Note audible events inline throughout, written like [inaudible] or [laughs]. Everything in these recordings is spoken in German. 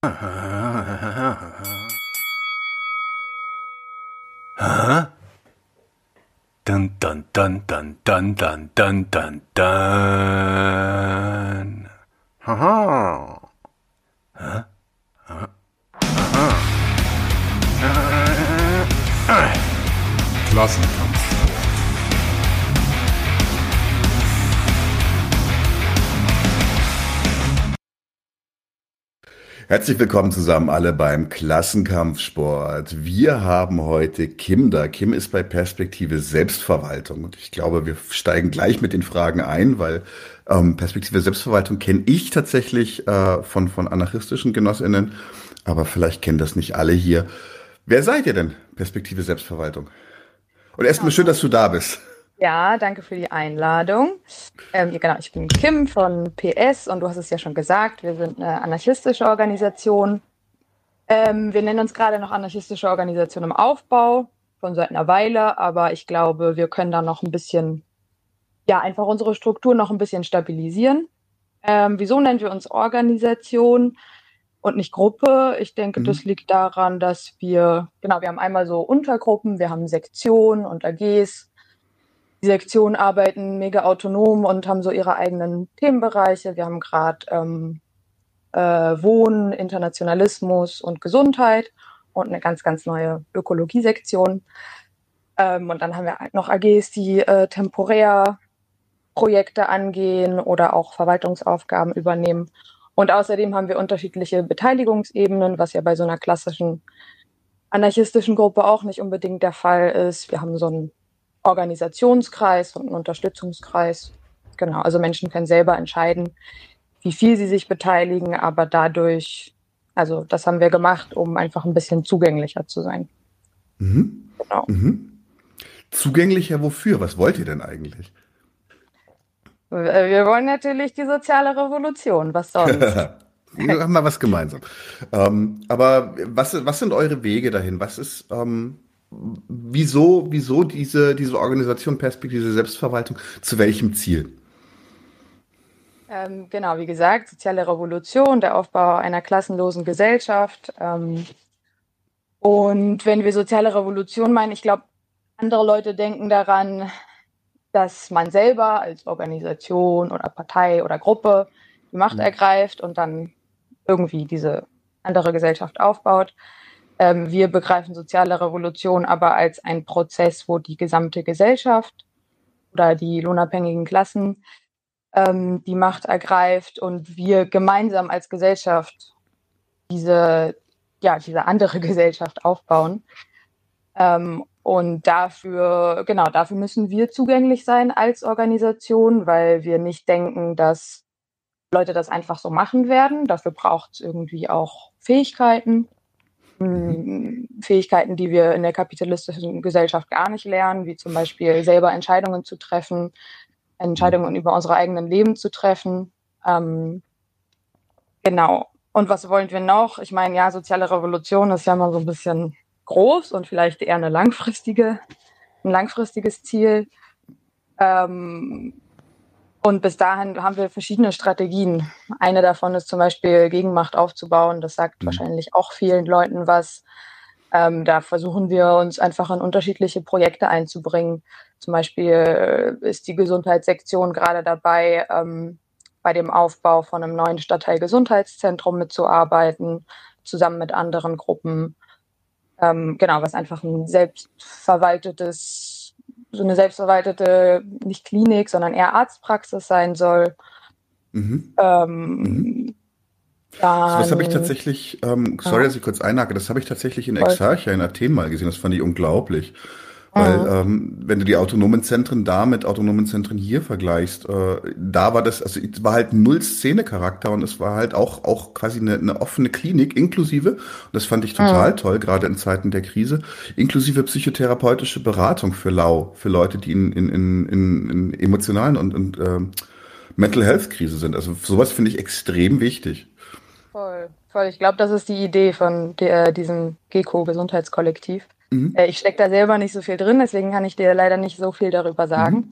Huh? Dun dun dun dun dun dun dun dun dun. Haha. Huh? Huh? Klassenkampf. Herzlich willkommen zusammen alle beim Klassenkampfsport. Wir haben heute Kim da. Kim ist bei Perspektive Selbstverwaltung und ich glaube, wir steigen gleich mit den Fragen ein, weil ähm, Perspektive Selbstverwaltung kenne ich tatsächlich äh, von, von anarchistischen Genossinnen, aber vielleicht kennen das nicht alle hier. Wer seid ihr denn, Perspektive Selbstverwaltung? Und erstmal schön, dass du da bist. Ja, danke für die Einladung. Ähm, genau, ich bin Kim von PS und du hast es ja schon gesagt, wir sind eine anarchistische Organisation. Ähm, wir nennen uns gerade noch anarchistische Organisation im Aufbau, schon seit einer Weile, aber ich glaube, wir können da noch ein bisschen, ja, einfach unsere Struktur noch ein bisschen stabilisieren. Ähm, wieso nennen wir uns Organisation und nicht Gruppe? Ich denke, mhm. das liegt daran, dass wir, genau, wir haben einmal so Untergruppen, wir haben Sektionen und AGs die Sektionen arbeiten mega autonom und haben so ihre eigenen Themenbereiche. Wir haben gerade ähm, äh, Wohnen, Internationalismus und Gesundheit und eine ganz, ganz neue Ökologiesektion. Ähm, und dann haben wir noch AGs, die äh, temporär Projekte angehen oder auch Verwaltungsaufgaben übernehmen. Und außerdem haben wir unterschiedliche Beteiligungsebenen, was ja bei so einer klassischen anarchistischen Gruppe auch nicht unbedingt der Fall ist. Wir haben so ein Organisationskreis und einen Unterstützungskreis. Genau, also Menschen können selber entscheiden, wie viel sie sich beteiligen, aber dadurch, also das haben wir gemacht, um einfach ein bisschen zugänglicher zu sein. Mhm. Genau. Mhm. Zugänglicher wofür? Was wollt ihr denn eigentlich? Wir wollen natürlich die soziale Revolution. Was sonst? [laughs] wir haben mal was gemeinsam. Ähm, aber was, was sind eure Wege dahin? Was ist, ähm, wieso, wieso diese, diese Organisation Perspektive Selbstverwaltung? Zu welchem Ziel? Ähm, genau, wie gesagt, soziale Revolution, der Aufbau einer klassenlosen Gesellschaft. Ähm, und wenn wir soziale Revolution meinen, ich glaube, andere Leute denken daran, dass man selber als Organisation oder Partei oder Gruppe die Macht mhm. ergreift und dann irgendwie diese andere Gesellschaft aufbaut. Ähm, wir begreifen soziale Revolution aber als ein Prozess, wo die gesamte Gesellschaft oder die lohnabhängigen Klassen ähm, die Macht ergreift und wir gemeinsam als Gesellschaft diese, ja, diese andere [laughs] Gesellschaft aufbauen. Ähm, und dafür, genau, dafür müssen wir zugänglich sein als Organisation, weil wir nicht denken, dass Leute das einfach so machen werden. Dafür braucht es irgendwie auch Fähigkeiten. Fähigkeiten, die wir in der kapitalistischen Gesellschaft gar nicht lernen, wie zum Beispiel selber Entscheidungen zu treffen, Entscheidungen über unsere eigenen Leben zu treffen. Ähm, genau. Und was wollen wir noch? Ich meine, ja, soziale Revolution ist ja mal so ein bisschen groß und vielleicht eher eine langfristige, ein langfristiges Ziel. Ähm, und bis dahin haben wir verschiedene Strategien. Eine davon ist zum Beispiel Gegenmacht aufzubauen. Das sagt mhm. wahrscheinlich auch vielen Leuten was. Ähm, da versuchen wir uns einfach in unterschiedliche Projekte einzubringen. Zum Beispiel ist die Gesundheitssektion gerade dabei, ähm, bei dem Aufbau von einem neuen Stadtteil-Gesundheitszentrum mitzuarbeiten, zusammen mit anderen Gruppen. Ähm, genau, was einfach ein selbstverwaltetes so eine selbstverwaltete, nicht Klinik, sondern eher Arztpraxis sein soll. Mhm. Ähm, mhm. Dann, das habe ich tatsächlich, ähm, sorry, ja. dass ich kurz einhake, das habe ich tatsächlich in Exarchia in Athen mal gesehen, das fand ich unglaublich. Weil mhm. ähm, wenn du die autonomen Zentren da mit autonomen Zentren hier vergleichst, äh, da war das, also es war halt null Szene-Charakter und es war halt auch, auch quasi eine, eine offene Klinik inklusive, und das fand ich total mhm. toll, gerade in Zeiten der Krise, inklusive psychotherapeutische Beratung für Lau, für Leute, die in, in, in, in, in emotionalen und, und äh, Mental Health Krise sind. Also sowas finde ich extrem wichtig. Voll, voll. Ich glaube, das ist die Idee von der, diesem GECO Gesundheitskollektiv Mhm. Äh, ich stecke da selber nicht so viel drin, deswegen kann ich dir leider nicht so viel darüber sagen. Mhm.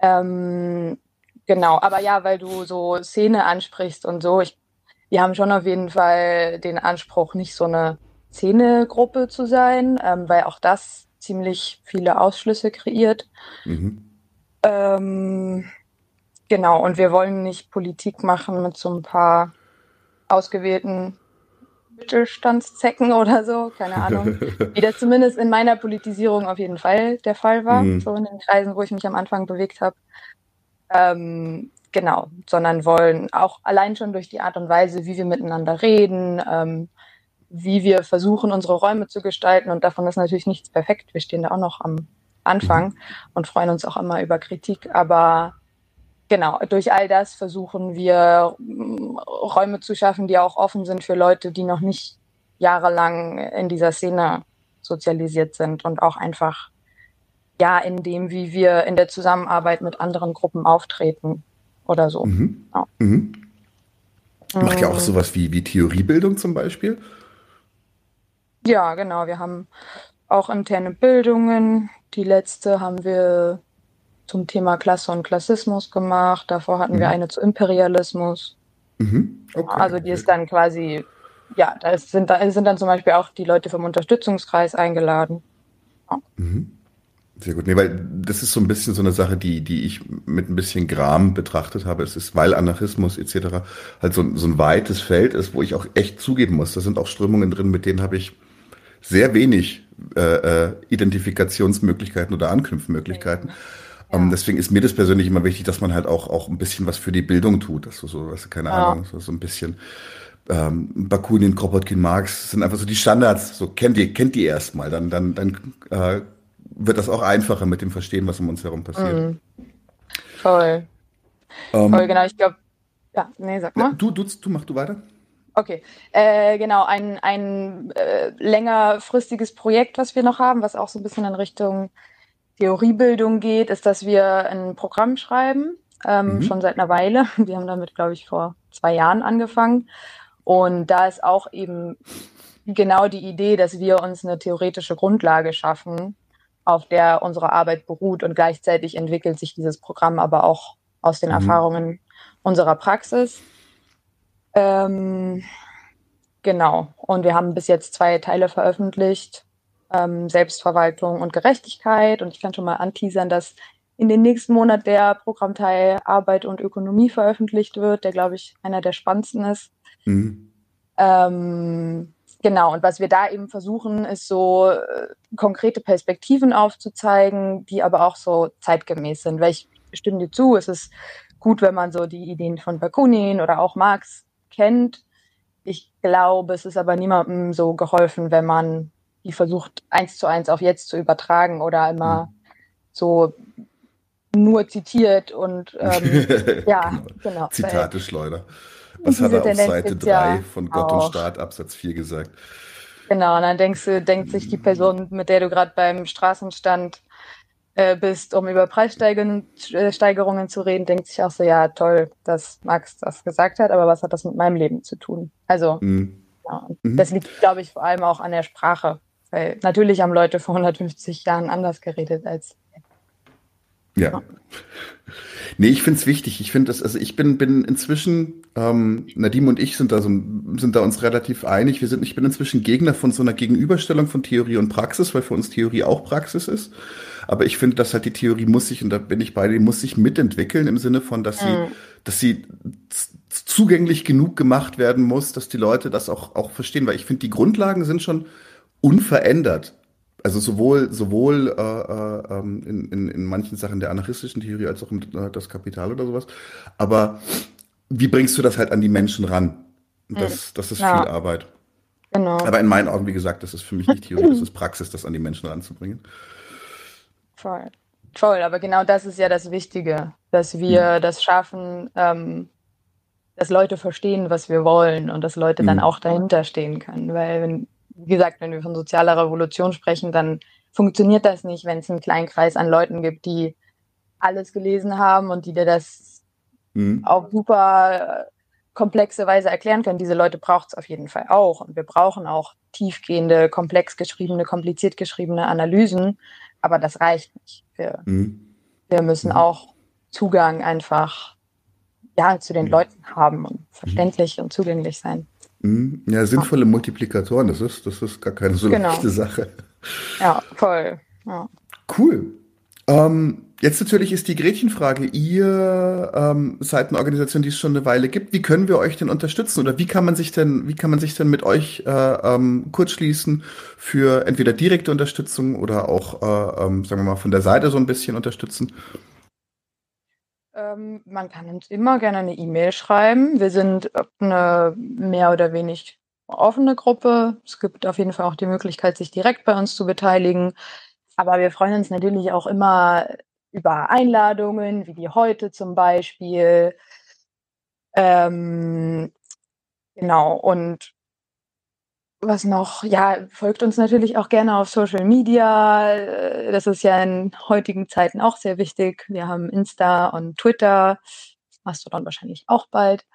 Ähm, genau, aber ja, weil du so Szene ansprichst und so, ich, wir haben schon auf jeden Fall den Anspruch, nicht so eine Szenegruppe zu sein, ähm, weil auch das ziemlich viele Ausschlüsse kreiert. Mhm. Ähm, genau, und wir wollen nicht Politik machen mit so ein paar ausgewählten Mittelstandszecken oder so, keine Ahnung. [laughs] Wie das zumindest in meiner Politisierung auf jeden Fall der Fall war, mhm. so in den Kreisen, wo ich mich am Anfang bewegt habe. Ähm, genau, sondern wollen auch allein schon durch die Art und Weise, wie wir miteinander reden, ähm, wie wir versuchen, unsere Räume zu gestalten. Und davon ist natürlich nichts perfekt. Wir stehen da auch noch am Anfang mhm. und freuen uns auch immer über Kritik. Aber genau, durch all das versuchen wir mm, Räume zu schaffen, die auch offen sind für Leute, die noch nicht jahrelang in dieser Szene sozialisiert sind und auch einfach ja in dem, wie wir in der Zusammenarbeit mit anderen Gruppen auftreten oder so. Mhm. Ja. Mhm. Macht ja auch sowas wie, wie Theoriebildung zum Beispiel? Ja, genau. Wir haben auch interne Bildungen. Die letzte haben wir zum Thema Klasse und Klassismus gemacht. Davor hatten mhm. wir eine zu Imperialismus. Mhm. Okay. Also die ist dann quasi, ja, da sind, da sind dann zum Beispiel auch die Leute vom Unterstützungskreis eingeladen. Ja. Mhm. Sehr gut. Nee, weil das ist so ein bisschen so eine Sache, die, die ich mit ein bisschen Gram betrachtet habe. Es ist, weil Anarchismus etc. halt so, so ein weites Feld ist, wo ich auch echt zugeben muss. Da sind auch Strömungen drin, mit denen habe ich sehr wenig äh, äh, Identifikationsmöglichkeiten oder Anknüpfmöglichkeiten. Ja. Um, ähm, deswegen ist mir das persönlich immer wichtig, dass man halt auch, auch ein bisschen was für die Bildung tut. Dass du so, was, keine ja. Ahnung, so, so ein bisschen ähm, Bakunin, Kropotkin, Marx sind einfach so die Standards. So kennt ihr, kennt die erstmal. Dann, dann, dann äh, wird das auch einfacher mit dem Verstehen, was um uns herum passiert. Mhm. Voll. Ähm, Voll, genau. Ich glaube, ja, nee, sag mal. Du, du, du mach du weiter. Okay, äh, genau, ein, ein äh, längerfristiges Projekt, was wir noch haben, was auch so ein bisschen in Richtung Theoriebildung geht, ist, dass wir ein Programm schreiben, ähm, mhm. schon seit einer Weile. [laughs] Wir haben damit, glaube ich, vor zwei Jahren angefangen. Und da ist auch eben genau die Idee, dass wir uns eine theoretische Grundlage schaffen, auf der unsere Arbeit beruht. Und gleichzeitig entwickelt sich dieses Programm aber auch aus den mhm. Erfahrungen unserer Praxis. Ähm, genau. Und wir haben bis jetzt zwei Teile veröffentlicht. Ähm, Selbstverwaltung und Gerechtigkeit. Und ich kann schon mal anteasern, dass in den nächsten Monat der Programmteil Arbeit und Ökonomie veröffentlicht wird, der, glaube ich, einer der spannendsten ist. Mhm. Ähm, genau, und was wir da eben versuchen, ist so äh, konkrete Perspektiven aufzuzeigen, die aber auch so zeitgemäß sind. Weil ich stimme dir zu, es ist gut, wenn man so die Ideen von Bakunin oder auch Marx kennt. Ich glaube, es ist aber niemandem so geholfen, wenn man die versucht, eins zu eins auf jetzt zu übertragen oder immer mhm. so nur zitiert und [laughs] ähm, ja, genau. genau. Zitate Schleuder. Was hat er auf Seite 3 von Gott auch. und Staat Absatz 4 gesagt? Genau, und dann denkst du, denkt sich die Person, mit der du gerade beim Straßenstand äh, bist, um über Preissteigerungen äh, zu reden, denkt sich auch so, ja, toll, dass Max das gesagt hat, aber was hat das mit meinem Leben zu tun? Also, mhm. ja, mhm. das liegt, glaube ich, vor allem auch an der Sprache. Weil natürlich haben Leute vor 150 Jahren anders geredet als ja. ja. Nee, ich finde es wichtig. Ich finde das, also ich bin, bin inzwischen, ähm, Nadim und ich sind da, so, sind da uns relativ einig. Wir sind, ich bin inzwischen Gegner von so einer Gegenüberstellung von Theorie und Praxis, weil für uns Theorie auch Praxis ist. Aber ich finde, dass halt die Theorie muss sich, und da bin ich bei dir, muss sich mitentwickeln im Sinne von, dass sie, mhm. dass sie zugänglich genug gemacht werden muss, dass die Leute das auch, auch verstehen. Weil ich finde, die Grundlagen sind schon unverändert. Also sowohl, sowohl äh, äh, ähm, in, in, in manchen Sachen der anarchistischen Theorie als auch im, äh, das Kapital oder sowas. Aber wie bringst du das halt an die Menschen ran? Das, das ist ja. viel Arbeit. Genau. Aber in meinen Augen, wie gesagt, das ist für mich nicht Theorie, das ist Praxis, das an die Menschen ranzubringen. Voll. Voll, aber genau das ist ja das Wichtige, dass wir mhm. das schaffen, ähm, dass Leute verstehen, was wir wollen und dass Leute mhm. dann auch dahinter stehen können. Weil wenn wie gesagt, wenn wir von sozialer Revolution sprechen, dann funktioniert das nicht, wenn es einen kleinen Kreis an Leuten gibt, die alles gelesen haben und die dir das mhm. auf super äh, komplexe Weise erklären können. Diese Leute braucht es auf jeden Fall auch. Und wir brauchen auch tiefgehende, komplex geschriebene, kompliziert geschriebene Analysen. Aber das reicht nicht. Wir, mhm. wir müssen mhm. auch Zugang einfach ja, zu den mhm. Leuten haben und verständlich mhm. und zugänglich sein. Mhm. Ja, sinnvolle. Multiplikatoren, das ist, das ist gar keine so genau. leichte Sache. Ja, voll. Ja. Cool. Ähm, jetzt natürlich ist die Gretchenfrage, ihr ähm, seid eine Organisation, die es schon eine Weile gibt. Wie können wir euch denn unterstützen oder wie kann man sich denn, wie kann man sich denn mit euch äh, ähm, kurzschließen für entweder direkte Unterstützung oder auch, äh, ähm, sagen wir mal, von der Seite so ein bisschen unterstützen? Ähm, man kann uns immer gerne eine E-Mail schreiben. Wir sind eine mehr oder weniger offene Gruppe. Es gibt auf jeden Fall auch die Möglichkeit, sich direkt bei uns zu beteiligen. Aber wir freuen uns natürlich auch immer über Einladungen, wie die heute zum Beispiel. Ähm, genau, und was noch? Ja, folgt uns natürlich auch gerne auf Social Media. Äh, das ist ja in heutigen Zeiten auch sehr wichtig. Wir haben Insta und Twitter. Mastodon wahrscheinlich auch bald.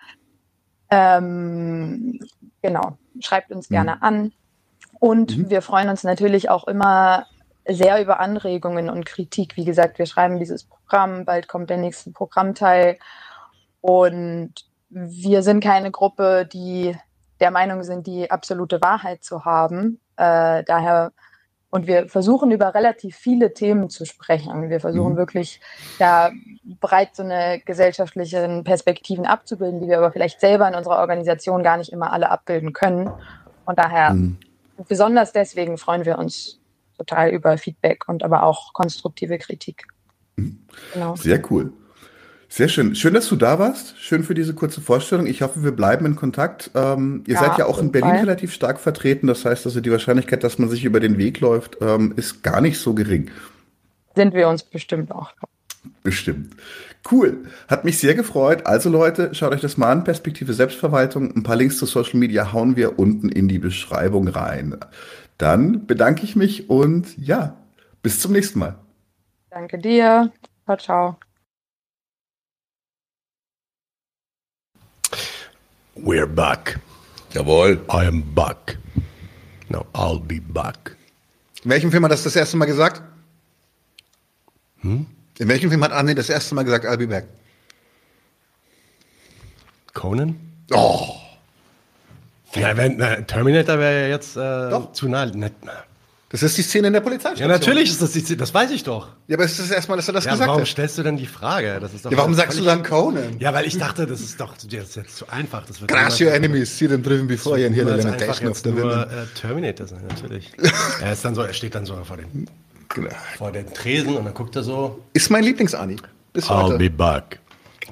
Ähm, genau, schreibt uns gerne mhm. an. Und mhm. wir freuen uns natürlich auch immer sehr über Anregungen und Kritik. Wie gesagt, wir schreiben dieses Programm, bald kommt der nächste Programmteil. Und wir sind keine Gruppe, die der Meinung sind, die absolute Wahrheit zu haben. Äh, daher und wir versuchen über relativ viele Themen zu sprechen. Wir versuchen mhm. wirklich da breit so eine gesellschaftliche Perspektiven abzubilden, die wir aber vielleicht selber in unserer Organisation gar nicht immer alle abbilden können. Und daher, mhm. besonders deswegen freuen wir uns total über Feedback und aber auch konstruktive Kritik. Mhm. Genau. Sehr cool. Sehr schön. Schön, dass du da warst. Schön für diese kurze Vorstellung. Ich hoffe, wir bleiben in Kontakt. Ähm, ihr ja, seid ja auch in Berlin Fall. relativ stark vertreten. Das heißt also, die Wahrscheinlichkeit, dass man sich über den Weg läuft, ähm, ist gar nicht so gering. Sind wir uns bestimmt auch. Bestimmt. Cool. Hat mich sehr gefreut. Also Leute, schaut euch das mal an. Perspektive Selbstverwaltung. Ein paar Links zu Social Media hauen wir unten in die Beschreibung rein. Dann bedanke ich mich und ja, bis zum nächsten Mal. Danke dir. Ciao, ciao. We're back. Jawohl. I am back. No, I'll be back. In welchem Film hat das das erste Mal gesagt? Hm? In welchem Film hat Anne das erste Mal gesagt, I'll be back? Conan? Oh. Ja, wenn, na, Terminator wäre ja jetzt äh, zu nah. Na, das ist die Szene in der Polizeistation. Ja, natürlich ist das die Szene, das weiß ich doch. Ja, aber es ist das erste Mal, dass er das ja, gesagt warum hat. stellst du denn die Frage? Das ist doch ja, warum sagst du dann Conan? Ja, weil ich dachte, das ist doch das ist jetzt zu einfach. Das wird Crash your enemies, see them driven before you and hear the lamentation of the nur, äh, Terminator sein, natürlich. [laughs] er, ist dann so, er steht dann so vor dem, genau. vor dem Tresen und dann guckt er so. Ist mein Lieblings-Ani. Bis I'll heute. be back.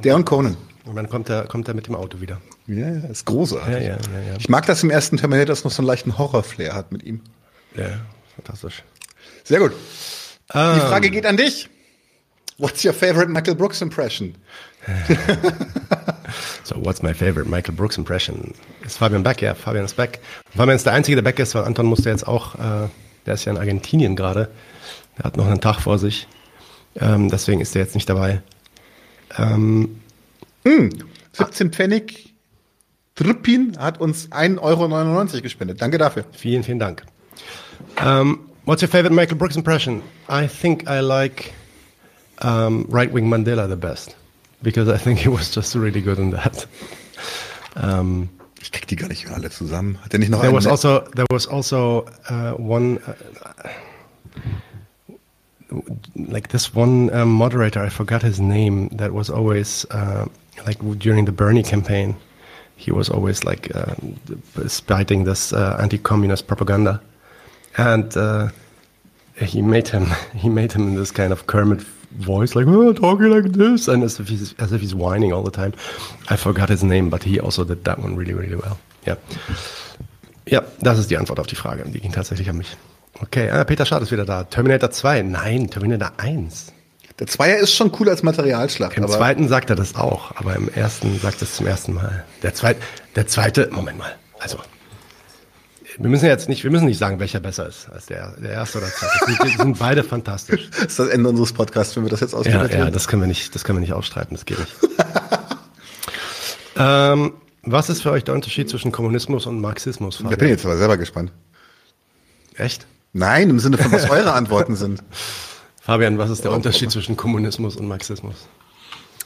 Der und Conan. Und dann kommt er, kommt er mit dem Auto wieder. Ja, ja, ist großartig. Ja, ja, ja, ja. Ich mag das im ersten Terminator, dass es noch so einen leichten Horror-Flair hat mit ihm. Ja, fantastisch. Sehr gut. Um. Die ähm. Frage geht an dich. What's your favorite Michael Brooks impression? [laughs] so, what's my favorite Michael Brooks impression? Ist Fabian Beck, ja, Fabian ist Beck. Fabian ist der Einzige, der Beck ist, weil Anton musste jetzt auch, äh, der ist ja in Argentinien gerade. Der hat noch einen Tag vor sich. Ähm, deswegen ist er jetzt nicht dabei. Ähm, hm, 17 Pfennig. Trippin hat uns 1,99 Euro gespendet. Danke dafür. Vielen, vielen Dank. Um, What's your favorite Michael Brooks impression? I think I like um, Right Wing Mandela the best because I think he was just really good in that. Um, ich krieg die gar nicht alle zusammen. Hat er nicht noch there was also there was also uh, one uh, like this one um, moderator I forgot his name that was always uh, like during the Bernie campaign he was always like uh, spiting this uh, anti-communist propaganda and uh, he made him [laughs] he made him in this kind of Kermit voice, like oh, talking like this, and as if he's as if he's whining all the time. I forgot his name, but he also did that one really really well. Ja, ja, das ist die Antwort auf die Frage. Die ging tatsächlich an mich. Okay, ah, Peter Schad ist wieder da. Terminator 2, nein, Terminator 1. Der Zweier ist schon cool als Materialschlacht. Im zweiten sagt er das auch, aber im ersten sagt er es zum ersten Mal. Der zweite, der zweite, Moment mal, also wir müssen jetzt nicht, wir müssen nicht sagen, welcher besser ist als der, der erste oder zweite. Die sind beide fantastisch. Das [laughs] ist das Ende unseres Podcasts, wenn wir das jetzt ausprobieren. Ja, ja, das können wir nicht, das können wir nicht ausstreiten, das geht nicht. [laughs] ähm, was ist für euch der Unterschied zwischen Kommunismus und Marxismus? Fabian? Da bin ich jetzt aber selber gespannt. Echt? Nein, im Sinne von was [laughs] eure Antworten sind. Fabian, was ist der oh, Unterschied oh. zwischen Kommunismus und Marxismus?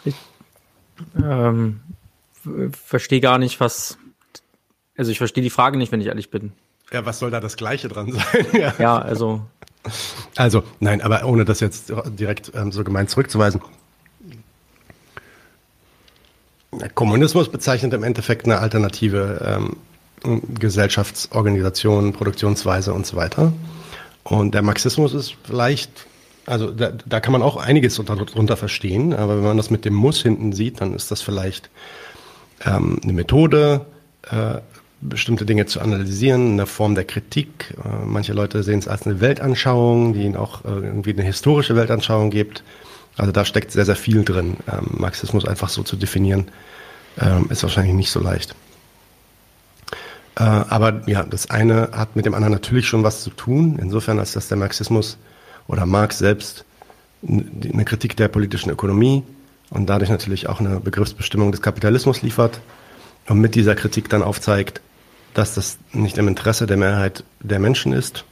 Ich, Ähm, verstehe gar nicht, was. Also ich verstehe die Frage nicht, wenn ich ehrlich bin. Ja, was soll da das Gleiche dran sein? [laughs] ja. ja, also. Also, nein, aber ohne das jetzt direkt ähm, so gemeint zurückzuweisen. Kommunismus bezeichnet im Endeffekt eine alternative ähm, Gesellschaftsorganisation, Produktionsweise und so weiter. Und der Marxismus ist vielleicht, also da, da kann man auch einiges darunter verstehen, aber wenn man das mit dem Muss hinten sieht, dann ist das vielleicht ähm, eine Methode, äh, bestimmte Dinge zu analysieren, eine Form der Kritik. Äh, manche Leute sehen es als eine Weltanschauung, die ihnen auch äh, irgendwie eine historische Weltanschauung gibt. Also da steckt sehr, sehr viel drin. Ähm, Marxismus einfach so zu definieren, ähm, ist wahrscheinlich nicht so leicht. Äh, aber ja, das eine hat mit dem anderen natürlich schon was zu tun, insofern als dass der Marxismus oder Marx selbst eine Kritik der politischen Ökonomie und dadurch natürlich auch eine Begriffsbestimmung des Kapitalismus liefert und mit dieser Kritik dann aufzeigt, dass das nicht im Interesse der Mehrheit der Menschen ist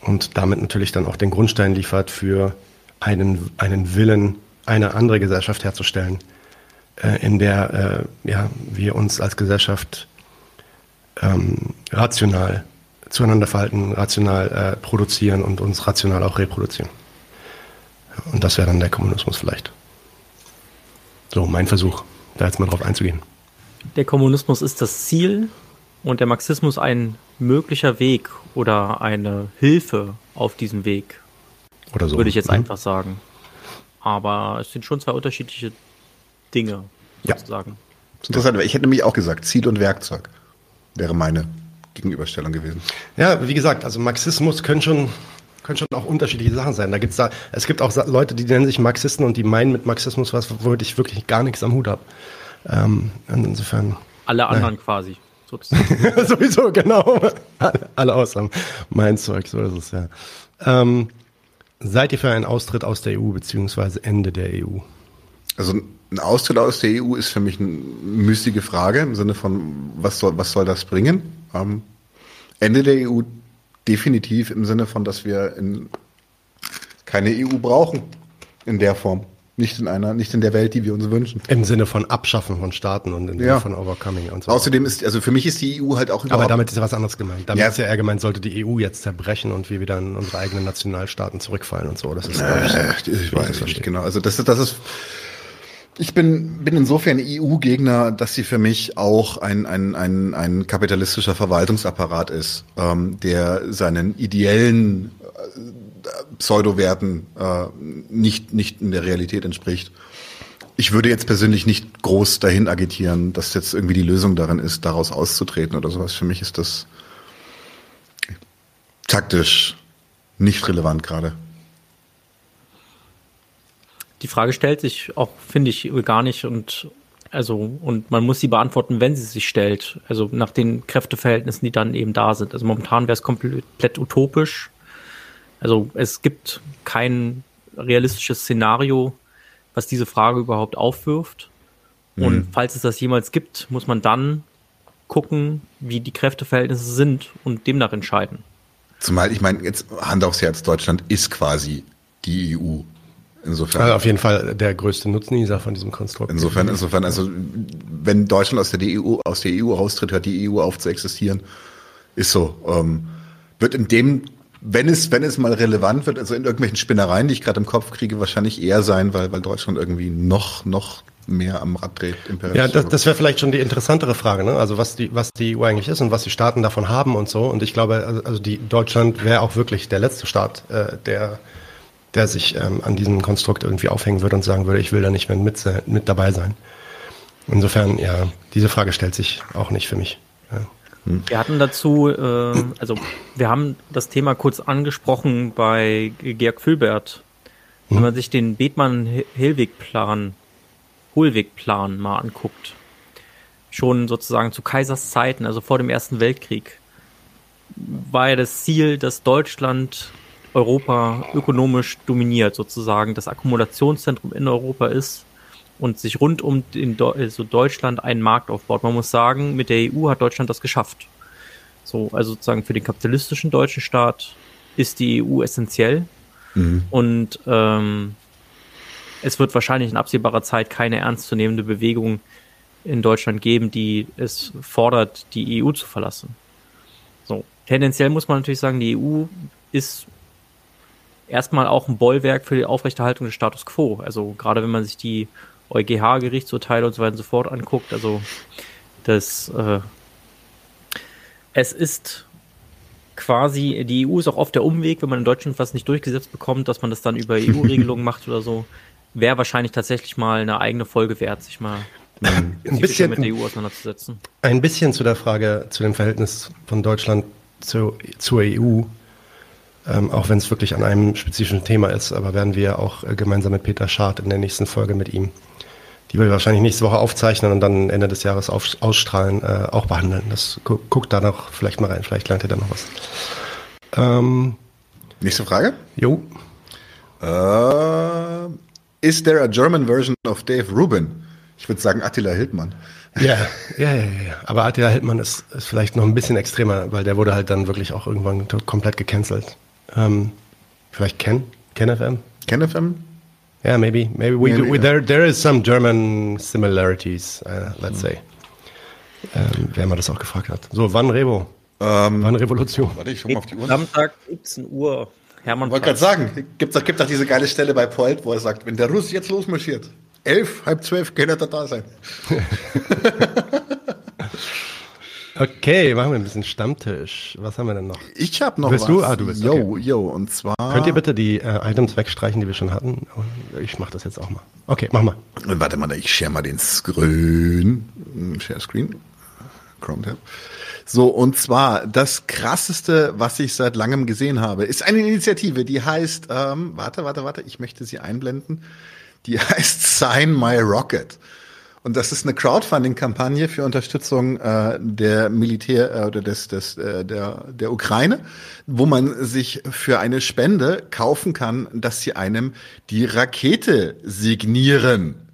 und damit natürlich dann auch den Grundstein liefert für einen, einen Willen, eine andere Gesellschaft herzustellen, äh, in der äh, ja, wir uns als Gesellschaft ähm, rational zueinander verhalten, rational äh, produzieren und uns rational auch reproduzieren. Und das wäre dann der Kommunismus vielleicht. So, mein Versuch, da jetzt mal drauf einzugehen. Der Kommunismus ist das Ziel und der Marxismus ein möglicher Weg oder eine Hilfe auf diesem Weg. Oder so. Würde ich jetzt mhm. einfach sagen. Aber es sind schon zwei unterschiedliche Dinge, sozusagen. Ja. Interessant, ich hätte nämlich auch gesagt, Ziel und Werkzeug wäre meine Gegenüberstellung gewesen. Ja, wie gesagt, also Marxismus können schon, können schon auch unterschiedliche Sachen sein. Da gibt's da, es gibt auch Leute, die nennen sich Marxisten und die meinen mit Marxismus was, womit ich wirklich gar nichts am Hut habe. Ähm, insofern. Alle anderen nein. quasi. [laughs] Sowieso, genau. Alle außer mein Zeug, so ist es ja. Ähm, seid ihr für einen Austritt aus der EU beziehungsweise Ende der EU? Also ein Austritt aus der EU ist für mich eine müßige Frage im Sinne von, was soll, was soll das bringen? Ähm, Ende der EU definitiv im Sinne von, dass wir in keine EU brauchen in der Form. Nicht in einer, nicht in der Welt, die wir uns wünschen. Im Sinne von Abschaffen von Staaten und im Sinne ja. von Overcoming und so. Außerdem ist, also für mich ist die EU halt auch überhaupt. Aber damit ist ja was anderes gemeint. Damit ja. ist ja eher gemeint, sollte die EU jetzt zerbrechen und wir wieder in unsere eigenen Nationalstaaten zurückfallen und so. Das ist, äh, ich, ich weiß nicht genau. Also das ist, das ist, ich bin, bin insofern EU-Gegner, dass sie für mich auch ein, ein, ein, ein kapitalistischer Verwaltungsapparat ist, ähm, der seinen ideellen äh, Pseudowerten äh, nicht, nicht in der Realität entspricht. Ich würde jetzt persönlich nicht groß dahin agitieren, dass jetzt irgendwie die Lösung darin ist, daraus auszutreten oder sowas. Für mich ist das taktisch nicht relevant gerade. Die Frage stellt sich auch, finde ich, gar nicht und also, und man muss sie beantworten, wenn sie sich stellt. Also nach den Kräfteverhältnissen, die dann eben da sind. Also momentan wäre es komplett utopisch. Also es gibt kein realistisches Szenario, was diese Frage überhaupt aufwirft. Mhm. Und falls es das jemals gibt, muss man dann gucken, wie die Kräfteverhältnisse sind und demnach entscheiden. Zumal, ich meine, jetzt Hand aufs Herz, Deutschland ist quasi die EU. Insofern. Also auf jeden Fall der größte Nutznießer von diesem Konstrukt. Insofern, insofern, also wenn Deutschland aus der EU, aus der EU raustritt, hört die EU auf zu existieren. Ist so. Ähm, wird in dem, wenn es, wenn es mal relevant wird, also in irgendwelchen Spinnereien, die ich gerade im Kopf kriege, wahrscheinlich eher sein, weil, weil Deutschland irgendwie noch, noch mehr am Rad dreht. Ja, das, das wäre vielleicht schon die interessantere Frage, ne? Also was die, was die EU eigentlich ist und was die Staaten davon haben und so. Und ich glaube, also, also die Deutschland wäre auch wirklich der letzte Staat, äh, der der sich ähm, an diesem Konstrukt irgendwie aufhängen würde und sagen würde, ich will da nicht mehr mit, mit dabei sein. Insofern, ja, diese Frage stellt sich auch nicht für mich. Ja. Wir hatten dazu, äh, also wir haben das Thema kurz angesprochen bei Georg Füllbert. Wenn hm. man sich den Bethmann-Hillweg-Plan, Hohlweg-Plan mal anguckt, schon sozusagen zu Kaisers Zeiten, also vor dem Ersten Weltkrieg, war ja das Ziel, dass Deutschland Europa ökonomisch dominiert, sozusagen das Akkumulationszentrum in Europa ist und sich rund um Do also Deutschland einen Markt aufbaut. Man muss sagen, mit der EU hat Deutschland das geschafft. So, also sozusagen für den kapitalistischen deutschen Staat ist die EU essentiell. Mhm. Und ähm, es wird wahrscheinlich in absehbarer Zeit keine ernstzunehmende Bewegung in Deutschland geben, die es fordert, die EU zu verlassen. So. Tendenziell muss man natürlich sagen, die EU ist erstmal auch ein Bollwerk für die Aufrechterhaltung des Status quo. Also gerade wenn man sich die EuGH-Gerichtsurteile und so weiter und so fort anguckt, also das äh, es ist quasi, die EU ist auch oft der Umweg, wenn man in Deutschland was nicht durchgesetzt bekommt, dass man das dann über EU-Regelungen [laughs] macht oder so. Wäre wahrscheinlich tatsächlich mal eine eigene Folge wert, sich mal ein bisschen mit der EU auseinanderzusetzen. Ein bisschen zu der Frage, zu dem Verhältnis von Deutschland zu, zur EU. Ähm, auch wenn es wirklich an einem spezifischen Thema ist, aber werden wir auch äh, gemeinsam mit Peter Schad in der nächsten Folge mit ihm die wir wahrscheinlich nächste Woche aufzeichnen und dann Ende des Jahres auf, ausstrahlen, äh, auch behandeln. Das gu guckt da noch vielleicht mal rein, vielleicht lernt ihr da noch was. Ähm, Nächste Frage. Jo. Uh, is there a German version of Dave Rubin? Ich würde sagen Attila Hildmann. Ja, ja, ja, ja. Aber Attila Hildmann ist, ist vielleicht noch ein bisschen extremer, weil der wurde halt dann wirklich auch irgendwann komplett gecancelt. Ähm, vielleicht Ken? Ken FM? Ken FM? Yeah, maybe. Maybe we, maybe, we yeah. there there is some German similarities, uh, let's mm. say. Ähm, wer mal das auch gefragt hat. So, wann Revo? Ähm, wann Revolution? Warte, ich schau mal auf die Uhr. Samstag 17 Uhr. Hermann. Ich wollte gerade sagen, gibt es gibt doch diese geile Stelle bei Polt, wo er sagt, wenn der Russ jetzt losmarschiert, elf, halb zwölf, kann er da sein. [laughs] [laughs] Okay, machen wir ein bisschen Stammtisch. Was haben wir denn noch? Ich habe noch Willst was. du? Ah, du bist Yo, okay. yo, und zwar... Könnt ihr bitte die äh, Items wegstreichen, die wir schon hatten? Ich mache das jetzt auch mal. Okay, mach mal. Warte mal, ich share mal den Screen. Share Screen. Chrome Tab. So, und zwar das krasseste, was ich seit langem gesehen habe, ist eine Initiative, die heißt, ähm, warte, warte, warte, ich möchte sie einblenden. Die [laughs] heißt Sign My Rocket. Und das ist eine Crowdfunding-Kampagne für Unterstützung äh, der Militär äh, oder des, des äh, der der Ukraine, wo man sich für eine Spende kaufen kann, dass sie einem die Rakete signieren.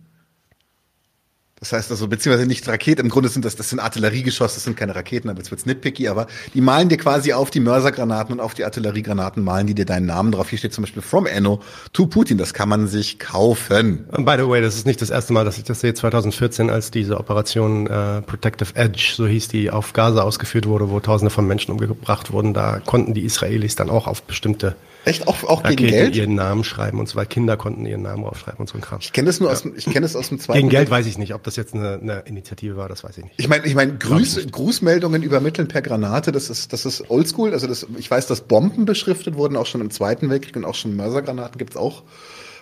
Das heißt also, beziehungsweise nicht Raketen, im Grunde sind das, das sind Artilleriegeschosse, das sind keine Raketen, aber jetzt wird's nitpicky, aber die malen dir quasi auf die Mörsergranaten und auf die Artilleriegranaten malen die dir deinen Namen drauf. Hier steht zum Beispiel From Enno to Putin, das kann man sich kaufen. By the way, das ist nicht das erste Mal, dass ich das sehe, 2014, als diese Operation äh, Protective Edge, so hieß die, auf Gaza ausgeführt wurde, wo tausende von Menschen umgebracht wurden, da konnten die Israelis dann auch auf bestimmte Echt? Auch, auch gegen Geld? ihren Namen schreiben und weiter. Kinder konnten ihren Namen aufschreiben und so ein Kram. Ich kenne das nur ja. aus dem, ich kenne das aus dem zweiten. Gegen Geld weiß ich nicht. Ob das jetzt eine, eine Initiative war, das weiß ich nicht. Ich meine, ich meine, Grüß, Grußmeldungen übermitteln per Granate, das ist, das ist oldschool. Also das, ich weiß, dass Bomben beschriftet wurden, auch schon im Zweiten Weltkrieg und auch schon Mörsergranaten gibt's auch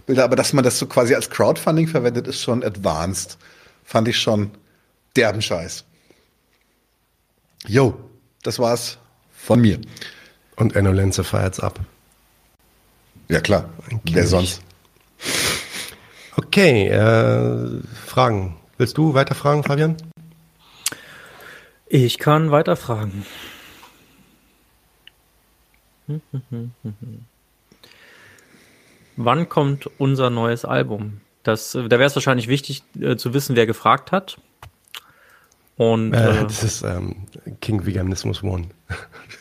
Bilder. Aber dass man das so quasi als Crowdfunding verwendet, ist schon advanced. Fand ich schon derben Scheiß. Jo, das war's von mir. Und Enno Lenze feiert's ab. Ja, klar. Wer sonst? Okay, äh, Fragen. Willst du weiter fragen, Fabian? Ich kann weiter fragen. Wann kommt unser neues Album? Das, da wäre es wahrscheinlich wichtig äh, zu wissen, wer gefragt hat. Und äh, äh das ist ähm, King Veganismus One.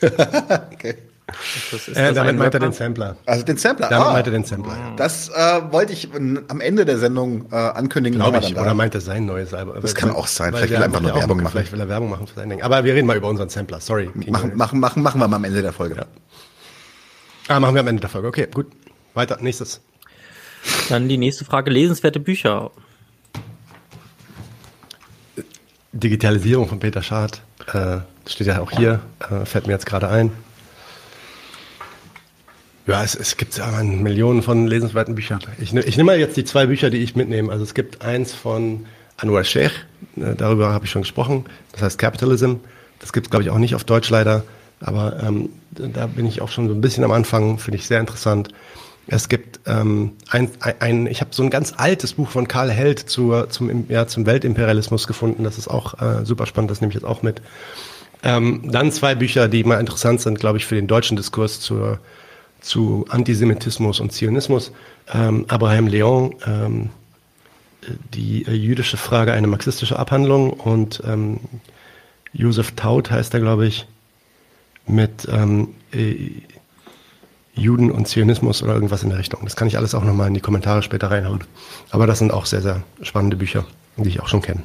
[laughs] okay. Das äh, damit meint er den Sampler. Also den Sampler. Damit ah, meint er den Sampler. Ja. Das äh, wollte ich am Ende der Sendung äh, ankündigen. Glaube ich. Oder meint er sein neues Album? Das kann auch sein. Vielleicht will er einfach nur Werbung machen. Vielleicht will er Werbung machen für sein Ding. Aber wir reden mal über unseren Sampler. Sorry. Machen, machen, machen, machen wir mal am Ende der Folge. Ja. Ah, machen wir am Ende der Folge. Okay, gut. Weiter. Nächstes. Dann die nächste Frage. Lesenswerte Bücher. Digitalisierung von Peter Schad. Äh, steht ja auch hier. Äh, fällt mir jetzt gerade ein. Ja, es, es gibt ja Millionen von lesenswerten Büchern. Ich, ne, ich nehme mal jetzt die zwei Bücher, die ich mitnehme. Also es gibt eins von Anwar Sheikh, ne, darüber habe ich schon gesprochen, das heißt Capitalism. Das gibt es, glaube ich, auch nicht auf Deutsch leider, aber ähm, da bin ich auch schon so ein bisschen am Anfang, finde ich sehr interessant. Es gibt ähm, ein, ein, ein ich habe so ein ganz altes Buch von Karl Held zur, zum, ja, zum Weltimperialismus gefunden. Das ist auch äh, super spannend, das nehme ich jetzt auch mit. Ähm, dann zwei Bücher, die mal interessant sind, glaube ich, für den deutschen Diskurs zur zu Antisemitismus und Zionismus. Ähm, Abraham Leon, ähm, die äh, jüdische Frage, eine marxistische Abhandlung und ähm, Josef Taut heißt er, glaube ich, mit ähm, äh, Juden und Zionismus oder irgendwas in der Richtung. Das kann ich alles auch nochmal in die Kommentare später reinhauen. Aber das sind auch sehr, sehr spannende Bücher, die ich auch schon kenne.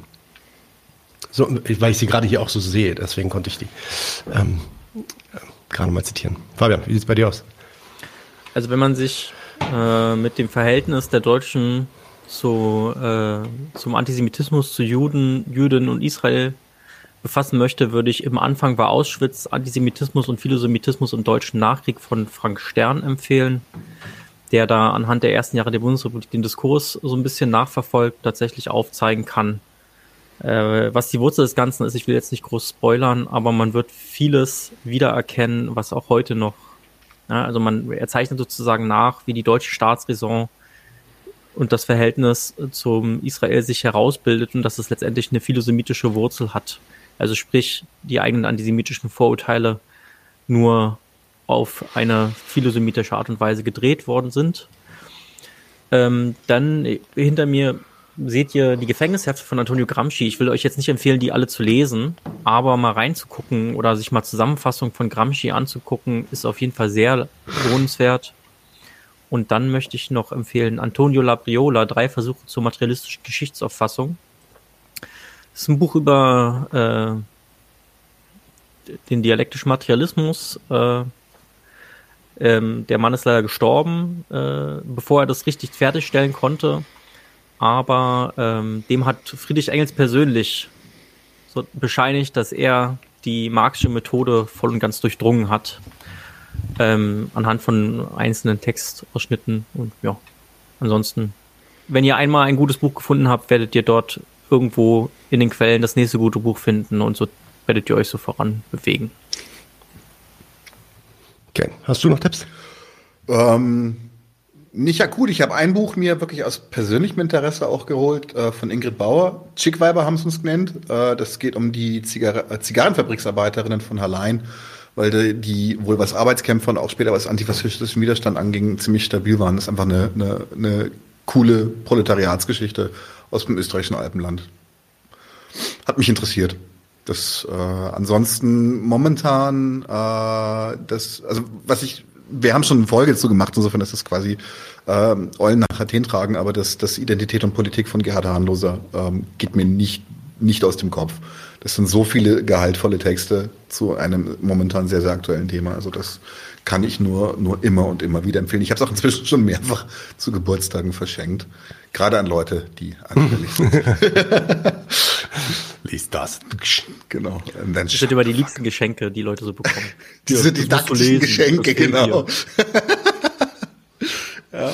So, weil ich sie gerade hier auch so sehe, deswegen konnte ich die ähm, gerade mal zitieren. Fabian, wie sieht es bei dir aus? Also wenn man sich äh, mit dem Verhältnis der Deutschen zu, äh, zum Antisemitismus, zu Juden, Juden und Israel befassen möchte, würde ich im Anfang war Auschwitz, Antisemitismus und Philosemitismus im deutschen Nachkrieg von Frank Stern empfehlen, der da anhand der ersten Jahre der Bundesrepublik den Diskurs so ein bisschen nachverfolgt, tatsächlich aufzeigen kann, äh, was die Wurzel des Ganzen ist. Ich will jetzt nicht groß spoilern, aber man wird vieles wiedererkennen, was auch heute noch, ja, also man, er zeichnet sozusagen nach, wie die deutsche Staatsräson und das Verhältnis zum Israel sich herausbildet und dass es letztendlich eine philosemitische Wurzel hat. Also sprich, die eigenen antisemitischen Vorurteile nur auf eine philosemitische Art und Weise gedreht worden sind. Ähm, dann hinter mir seht ihr die Gefängnishefte von Antonio Gramsci. Ich will euch jetzt nicht empfehlen, die alle zu lesen, aber mal reinzugucken oder sich mal Zusammenfassung von Gramsci anzugucken, ist auf jeden Fall sehr lohnenswert. Und dann möchte ich noch empfehlen Antonio Labriola, drei Versuche zur materialistischen Geschichtsauffassung. Das ist ein Buch über äh, den dialektischen Materialismus. Äh, ähm, der Mann ist leider gestorben, äh, bevor er das richtig fertigstellen konnte. Aber ähm, dem hat Friedrich Engels persönlich so bescheinigt, dass er die marxische Methode voll und ganz durchdrungen hat. Ähm, anhand von einzelnen Textausschnitten und ja, ansonsten, wenn ihr einmal ein gutes Buch gefunden habt, werdet ihr dort irgendwo in den Quellen das nächste gute Buch finden und so werdet ihr euch so voran bewegen. Okay, hast du noch Tipps? Ähm, nicht akut. Ich habe ein Buch mir wirklich aus persönlichem Interesse auch geholt äh, von Ingrid Bauer. Chickweiber haben es uns genannt. Äh, das geht um die Zigar äh, Zigarrenfabriksarbeiterinnen von Hallein, weil die, die, wohl was Arbeitskämpfer und auch später was antifaschistischen Widerstand anging, ziemlich stabil waren. Das ist einfach eine, eine, eine coole Proletariatsgeschichte aus dem österreichischen Alpenland. Hat mich interessiert. Das äh, ansonsten momentan äh, das, also was ich, wir haben schon eine Folge dazu gemacht, insofern ist das quasi äh, Eulen nach Athen tragen, aber das, das Identität und Politik von Gerhard Hahnloser ähm, geht mir nicht, nicht aus dem Kopf. Das sind so viele gehaltvolle Texte zu einem momentan sehr, sehr aktuellen Thema. Also das kann ich nur, nur immer und immer wieder empfehlen. Ich habe es auch inzwischen schon mehrfach zu Geburtstagen verschenkt. Gerade an Leute, die anfällig sind. [laughs] [laughs] Lies das. Genau. Das sind immer die liebsten Geschenke, die Leute so bekommen. [laughs] Diese ja, didaktischen Geschenke, genau. [laughs] ja.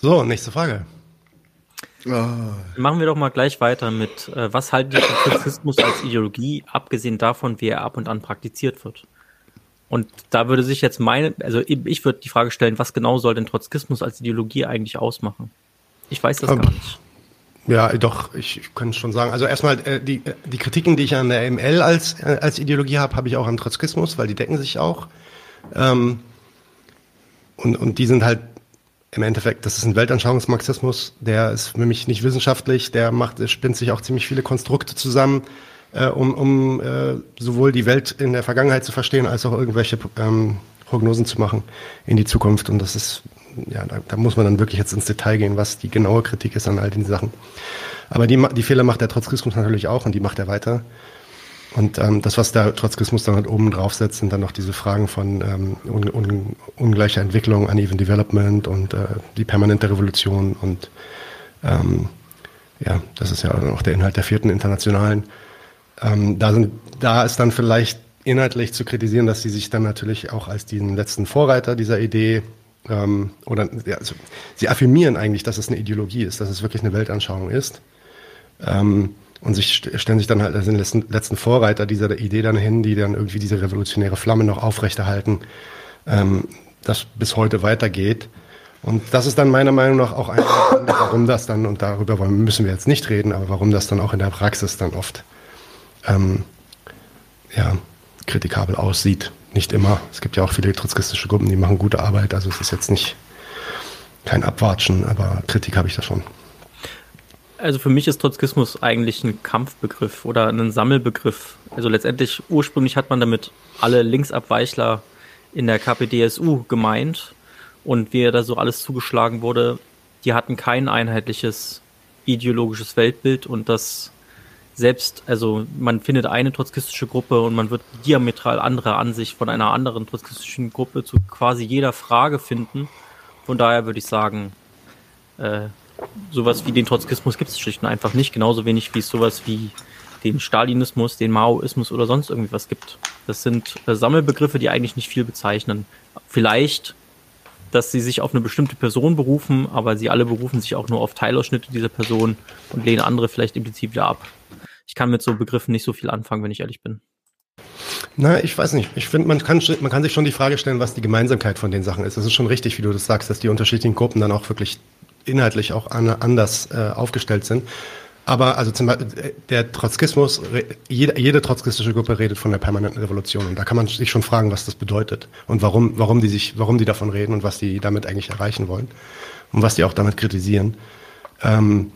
So, nächste Frage. Oh. Machen wir doch mal gleich weiter mit, äh, was halten Sie von Trotzkismus als Ideologie, abgesehen davon, wie er ab und an praktiziert wird? Und da würde sich jetzt meine, also ich würde die Frage stellen, was genau soll denn Trotzkismus als Ideologie eigentlich ausmachen? Ich weiß das ähm, gar nicht. Ja, doch, ich, ich könnte schon sagen. Also erstmal, äh, die, die Kritiken, die ich an der ML als, äh, als Ideologie habe, habe ich auch an Trotzkismus, weil die decken sich auch. Ähm, und, und die sind halt im Endeffekt, das ist ein Weltanschauungsmarxismus, der ist für mich nicht wissenschaftlich, der macht, der spinnt sich auch ziemlich viele Konstrukte zusammen, äh, um, um äh, sowohl die Welt in der Vergangenheit zu verstehen, als auch irgendwelche ähm, Prognosen zu machen in die Zukunft. Und das ist ja, da, da, muss man dann wirklich jetzt ins Detail gehen, was die genaue Kritik ist an all den Sachen. Aber die, die Fehler macht der Trotzkismus natürlich auch und die macht er weiter. Und ähm, das, was der Trotzkismus dann halt oben drauf setzt, sind dann noch diese Fragen von ähm, un, un, ungleicher Entwicklung, uneven development und äh, die permanente Revolution und ähm, ja, das ist ja auch der Inhalt der vierten Internationalen. Ähm, da, sind, da ist dann vielleicht inhaltlich zu kritisieren, dass sie sich dann natürlich auch als den letzten Vorreiter dieser Idee ähm, oder ja, also, sie affirmieren eigentlich, dass es eine Ideologie ist, dass es wirklich eine Weltanschauung ist. Ähm, und sich stellen sich dann halt als den letzten, letzten Vorreiter dieser Idee dann hin, die dann irgendwie diese revolutionäre Flamme noch aufrechterhalten, ähm, das bis heute weitergeht. Und das ist dann meiner Meinung nach auch ein Grund, warum das dann, und darüber müssen wir jetzt nicht reden, aber warum das dann auch in der Praxis dann oft ähm, ja, kritikabel aussieht. Nicht immer. Es gibt ja auch viele trotzkistische Gruppen, die machen gute Arbeit. Also es ist jetzt nicht kein Abwatschen, aber Kritik habe ich da schon. Also für mich ist Trotzkismus eigentlich ein Kampfbegriff oder ein Sammelbegriff. Also letztendlich, ursprünglich hat man damit alle Linksabweichler in der KPDSU gemeint und wie da so alles zugeschlagen wurde, die hatten kein einheitliches ideologisches Weltbild und das selbst, also man findet eine trotzkistische Gruppe und man wird diametral andere Ansicht von einer anderen trotzkistischen Gruppe zu quasi jeder Frage finden. Von daher würde ich sagen, äh, sowas wie den Trotzkismus gibt es schlicht und einfach nicht, genauso wenig wie es sowas wie den Stalinismus, den Maoismus oder sonst irgendwie was gibt. Das sind äh, Sammelbegriffe, die eigentlich nicht viel bezeichnen. Vielleicht, dass sie sich auf eine bestimmte Person berufen, aber sie alle berufen sich auch nur auf Teilausschnitte dieser Person und lehnen andere vielleicht implizit wieder ab. Ich kann mit so Begriffen nicht so viel anfangen, wenn ich ehrlich bin. Na, ich weiß nicht. Ich finde, man kann, man kann sich schon die Frage stellen, was die Gemeinsamkeit von den Sachen ist. Es ist schon richtig, wie du das sagst, dass die unterschiedlichen Gruppen dann auch wirklich inhaltlich auch an, anders äh, aufgestellt sind. Aber also zum Beispiel der Trotzkismus, jede, jede trotzkistische Gruppe redet von der permanenten Revolution und da kann man sich schon fragen, was das bedeutet und warum, warum die sich, warum die davon reden und was die damit eigentlich erreichen wollen und was die auch damit kritisieren. Ähm,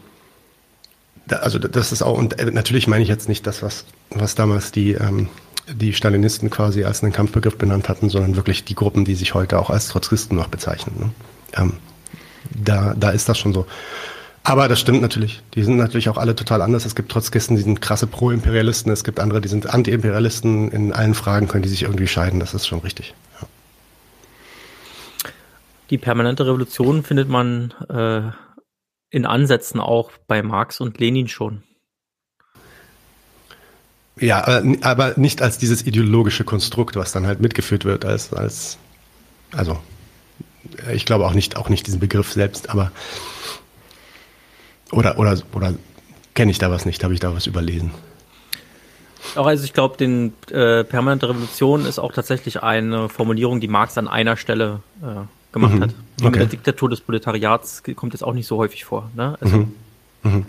da, also das ist auch und äh, natürlich meine ich jetzt nicht das, was was damals die ähm, die Stalinisten quasi als einen Kampfbegriff benannt hatten, sondern wirklich die Gruppen, die sich heute auch als Trotzkisten noch bezeichnen. Ne? Ähm, da, da ist das schon so. Aber das stimmt natürlich. Die sind natürlich auch alle total anders. Es gibt Trotzkisten, die sind krasse Pro-Imperialisten. Es gibt andere, die sind Anti-Imperialisten. In allen Fragen können die sich irgendwie scheiden. Das ist schon richtig. Ja. Die permanente Revolution findet man äh, in Ansätzen auch bei Marx und Lenin schon. Ja, aber nicht als dieses ideologische Konstrukt, was dann halt mitgeführt wird, als, als also ich glaube auch nicht, auch nicht diesen Begriff selbst, aber oder, oder, oder kenne ich da was nicht? Habe ich da was überlesen? Auch also ich glaube, den äh, permanente Revolution ist auch tatsächlich eine Formulierung, die Marx an einer Stelle äh, gemacht mhm. hat. Die okay. Diktatur des Proletariats kommt jetzt auch nicht so häufig vor. Ne? Also, mhm. Mhm.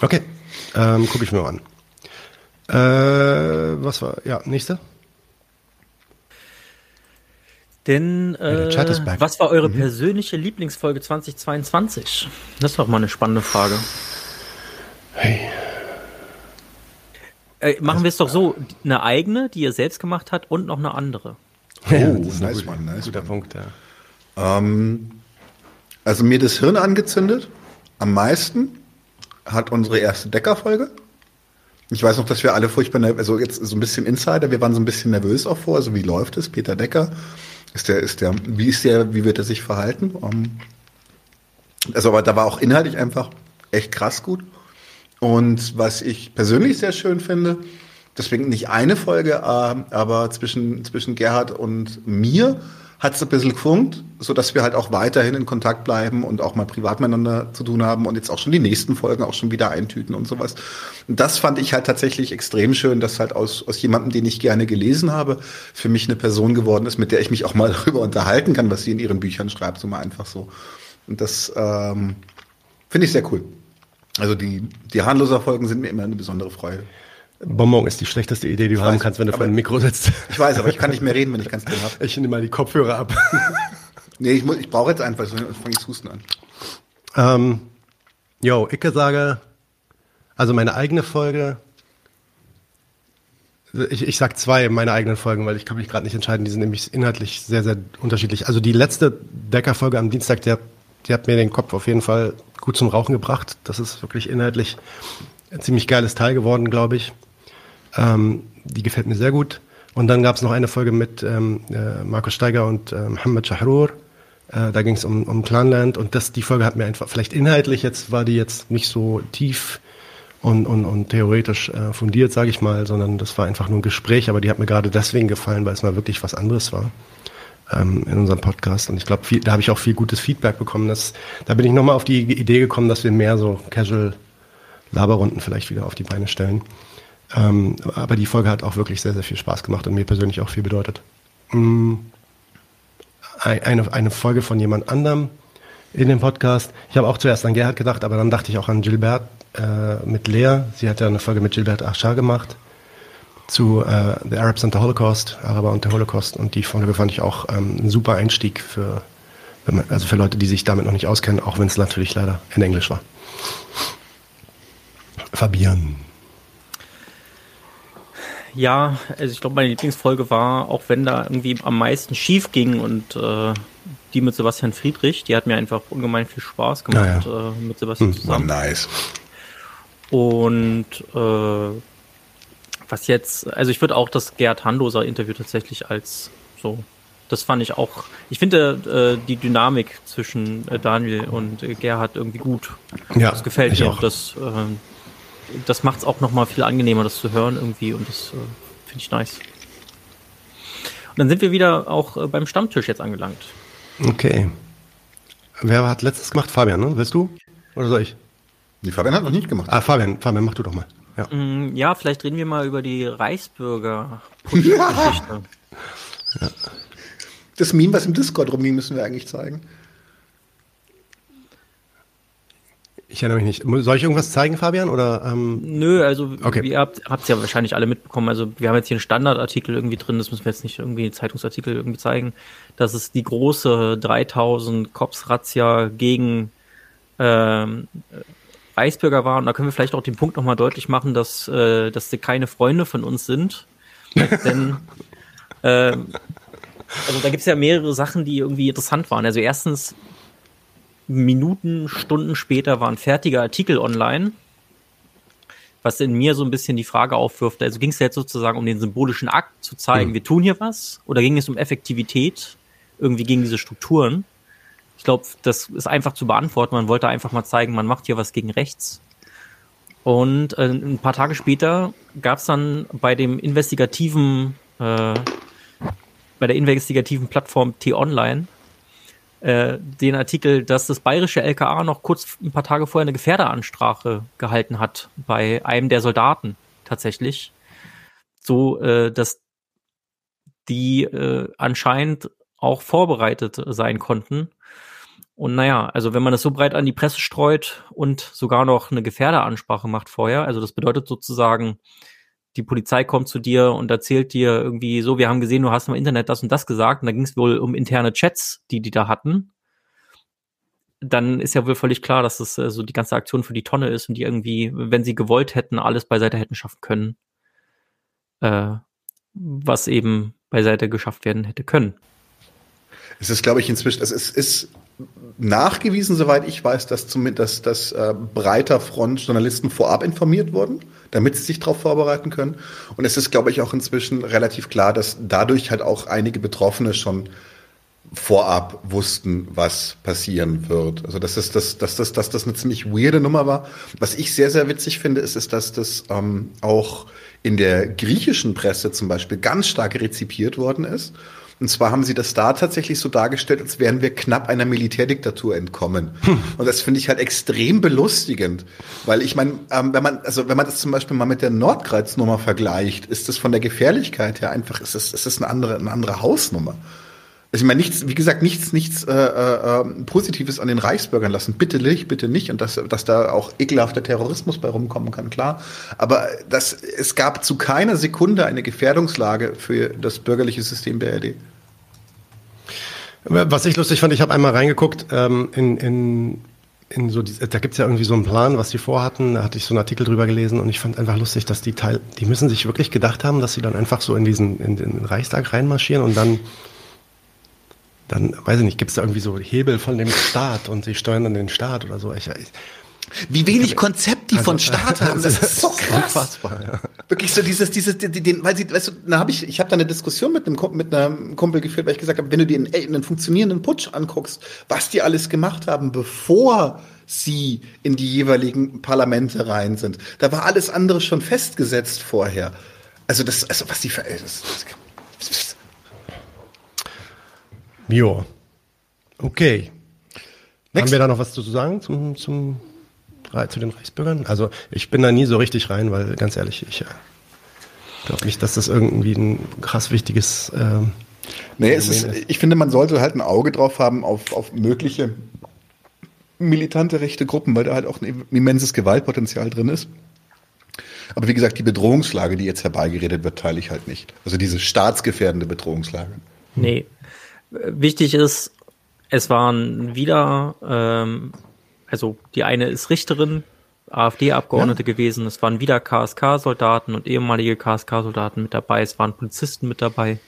Okay, ähm, gucke ich mir mal an. Äh, was war, ja, nächste? Denn äh, was war eure mhm. persönliche Lieblingsfolge 2022? Das ist doch mal eine spannende Frage. Hey. Äh, machen wir es doch so, eine eigene, die ihr selbst gemacht habt und noch eine andere. Oh, ja, das ist nice, ein Mann, nice guter. Punkt, ja. Ähm, also mir das Hirn angezündet, am meisten, hat unsere erste Deckerfolge. Ich weiß noch, dass wir alle furchtbar, also jetzt so ein bisschen Insider, wir waren so ein bisschen nervös auch vor, also wie läuft es, Peter Decker ist der, ist der, wie ist der, wie wird er sich verhalten? Um, ähm, also, aber da war auch inhaltlich einfach echt krass gut. Und was ich persönlich sehr schön finde, deswegen nicht eine Folge, äh, aber zwischen, zwischen Gerhard und mir hat es ein bisschen gefunkt, so dass wir halt auch weiterhin in Kontakt bleiben und auch mal privat miteinander zu tun haben und jetzt auch schon die nächsten Folgen auch schon wieder eintüten und sowas. Und das fand ich halt tatsächlich extrem schön, dass halt aus, aus jemandem, den ich gerne gelesen habe, für mich eine Person geworden ist, mit der ich mich auch mal [laughs] darüber unterhalten kann, was sie in ihren Büchern schreibt, so mal einfach so. Und das ähm, finde ich sehr cool. Also die, die harmloser Folgen sind mir immer eine besondere Freude. Bonbon ist die schlechteste Idee, die du ich haben weiß, kannst, wenn du vor einem Mikro sitzt. Ich weiß, aber ich kann nicht mehr reden, wenn ich ganz drin habe. Ich nehme mal die Kopfhörer ab. [laughs] nee, ich, ich brauche jetzt einfach, sonst fange ich Husten an. Ähm, yo, ich sage, also meine eigene Folge, ich, ich sag zwei meine eigenen Folgen, weil ich kann mich gerade nicht entscheiden. Die sind nämlich inhaltlich sehr, sehr unterschiedlich. Also die letzte Decker-Folge am Dienstag, die hat, die hat mir den Kopf auf jeden Fall gut zum Rauchen gebracht. Das ist wirklich inhaltlich ein ziemlich geiles Teil geworden, glaube ich. Ähm, die gefällt mir sehr gut. Und dann gab es noch eine Folge mit ähm, äh, Markus Steiger und äh, Mohammed Shahrur. Äh, da ging es um, um Clanland und das, die Folge hat mir einfach, vielleicht inhaltlich jetzt war die jetzt nicht so tief und, und, und theoretisch äh, fundiert, sage ich mal, sondern das war einfach nur ein Gespräch, aber die hat mir gerade deswegen gefallen, weil es mal wirklich was anderes war ähm, in unserem Podcast. Und ich glaube, da habe ich auch viel gutes Feedback bekommen. Dass, da bin ich nochmal auf die Idee gekommen, dass wir mehr so Casual Laberrunden vielleicht wieder auf die Beine stellen. Ähm, aber die Folge hat auch wirklich sehr, sehr viel Spaß gemacht und mir persönlich auch viel bedeutet. Mm, eine, eine Folge von jemand anderem in dem Podcast. Ich habe auch zuerst an Gerhard gedacht, aber dann dachte ich auch an Gilbert äh, mit Lea. Sie hat ja eine Folge mit Gilbert Achar gemacht zu äh, The Arabs and the Holocaust, Araber und der Holocaust. Und die Folge fand ich auch ähm, ein super Einstieg für, also für Leute, die sich damit noch nicht auskennen, auch wenn es natürlich leider in Englisch war. Fabian. Ja, also ich glaube, meine Lieblingsfolge war, auch wenn da irgendwie am meisten schief ging und äh, die mit Sebastian Friedrich, die hat mir einfach ungemein viel Spaß gemacht ja. Äh, mit Sebastian hm, zusammen. nice. Und äh, was jetzt, also ich würde auch das Gerd Handoser Interview tatsächlich als so, das fand ich auch, ich finde äh, die Dynamik zwischen äh, Daniel und äh, Gerhard irgendwie gut. Ja, das gefällt mir. Auch. Das, äh, das macht es auch nochmal viel angenehmer, das zu hören irgendwie und das äh, finde ich nice. Und dann sind wir wieder auch äh, beim Stammtisch jetzt angelangt. Okay. Wer hat letztes gemacht? Fabian, ne? Willst du? Oder soll ich? Die Fabian hat noch nicht gemacht. Ah, Fabian, Fabian, mach du doch mal. Ja, mm, ja vielleicht reden wir mal über die Reichsbürger-Geschichte. [laughs] ja. Das Meme, was im Discord rumging, müssen wir eigentlich zeigen. Ich erinnere mich nicht. Soll ich irgendwas zeigen, Fabian? Oder, ähm? Nö, also okay. ihr habt es ja wahrscheinlich alle mitbekommen. Also wir haben jetzt hier einen Standardartikel irgendwie drin, das müssen wir jetzt nicht irgendwie Zeitungsartikel irgendwie zeigen. Das ist die große 3000 Cops-Razzia gegen ähm, Reichsbürger war. Und da können wir vielleicht auch den Punkt nochmal deutlich machen, dass, äh, dass sie keine Freunde von uns sind. [laughs] Denn äh, also da gibt es ja mehrere Sachen, die irgendwie interessant waren. Also erstens, Minuten, Stunden später war ein fertiger Artikel online, was in mir so ein bisschen die Frage aufwirft. Also ging es jetzt sozusagen um den symbolischen Akt zu zeigen, mhm. wir tun hier was, oder ging es um Effektivität irgendwie gegen diese Strukturen? Ich glaube, das ist einfach zu beantworten. Man wollte einfach mal zeigen, man macht hier was gegen rechts. Und äh, ein paar Tage später gab es dann bei dem investigativen, äh, bei der investigativen Plattform T-Online äh, den Artikel, dass das bayerische LKA noch kurz ein paar Tage vorher eine Gefährderansprache gehalten hat bei einem der Soldaten tatsächlich. So, äh, dass die äh, anscheinend auch vorbereitet sein konnten und naja, also wenn man das so breit an die Presse streut und sogar noch eine Gefährderansprache macht vorher, also das bedeutet sozusagen, die Polizei kommt zu dir und erzählt dir irgendwie so, wir haben gesehen, du hast im Internet das und das gesagt und da ging es wohl um interne Chats, die die da hatten. Dann ist ja wohl völlig klar, dass das äh, so die ganze Aktion für die Tonne ist und die irgendwie, wenn sie gewollt hätten, alles beiseite hätten schaffen können, äh, was eben beiseite geschafft werden hätte können. Es ist, glaube ich, inzwischen, es ist, ist nachgewiesen, soweit ich weiß, dass zumindest dass, äh, breiter Front Journalisten vorab informiert wurden, damit sie sich darauf vorbereiten können. Und es ist, glaube ich, auch inzwischen relativ klar, dass dadurch halt auch einige Betroffene schon vorab wussten, was passieren wird. Also dass das, dass, dass, dass, dass das eine ziemlich weirde Nummer war. Was ich sehr, sehr witzig finde, ist, ist dass das ähm, auch in der griechischen Presse zum Beispiel ganz stark rezipiert worden ist. Und zwar haben sie das da tatsächlich so dargestellt, als wären wir knapp einer Militärdiktatur entkommen. Hm. Und das finde ich halt extrem belustigend, weil ich meine, ähm, wenn man also wenn man das zum Beispiel mal mit der Nordkreiznummer vergleicht, ist das von der Gefährlichkeit her einfach, ist das, ist das eine andere eine andere Hausnummer. Also ich meine, nichts, wie gesagt, nichts, nichts äh, äh, ähm, Positives an den Reichsbürgern lassen. Bitte nicht, bitte nicht. Und dass, dass da auch ekelhafter Terrorismus bei rumkommen kann, klar. Aber das, es gab zu keiner Sekunde eine Gefährdungslage für das bürgerliche System der RD. Was ich lustig fand, ich habe einmal reingeguckt ähm, in, in, in so, die, da gibt's ja irgendwie so einen Plan, was die vorhatten. Da hatte ich so einen Artikel drüber gelesen und ich fand einfach lustig, dass die Teil, die müssen sich wirklich gedacht haben, dass sie dann einfach so in diesen in den Reichstag reinmarschieren und dann dann, weiß ich nicht, gibt's da irgendwie so Hebel von dem Staat und sie steuern dann den Staat oder so. Ich, ich, wie wenig Konzept die also, von Staat haben, [laughs] das ist so krass. Unfassbar, ja. Wirklich so dieses, dieses, den, weil sie, weißt du, da habe ich, ich habe da eine Diskussion mit einem, mit einem Kumpel geführt, weil ich gesagt habe, wenn du dir einen, einen funktionierenden Putsch anguckst, was die alles gemacht haben, bevor sie in die jeweiligen Parlamente rein sind, da war alles andere schon festgesetzt vorher. Also das, also was die, das, das, Jo. Okay. Next. Haben wir da noch was zu sagen zum, zum zu den Reichsbürgern? Also ich bin da nie so richtig rein, weil ganz ehrlich, ich äh, glaube nicht, dass das irgendwie ein krass wichtiges. Äh, nee, es ist, ist, ich finde, man sollte halt ein Auge drauf haben auf, auf mögliche militante rechte Gruppen, weil da halt auch ein immenses Gewaltpotenzial drin ist. Aber wie gesagt, die Bedrohungslage, die jetzt herbeigeredet wird, teile ich halt nicht. Also diese staatsgefährdende Bedrohungslage. Nee. Wichtig ist, es waren wieder ähm, also die eine ist Richterin, AfD-Abgeordnete ja. gewesen. Es waren wieder KSK-Soldaten und ehemalige KSK-Soldaten mit dabei. Es waren Polizisten mit dabei.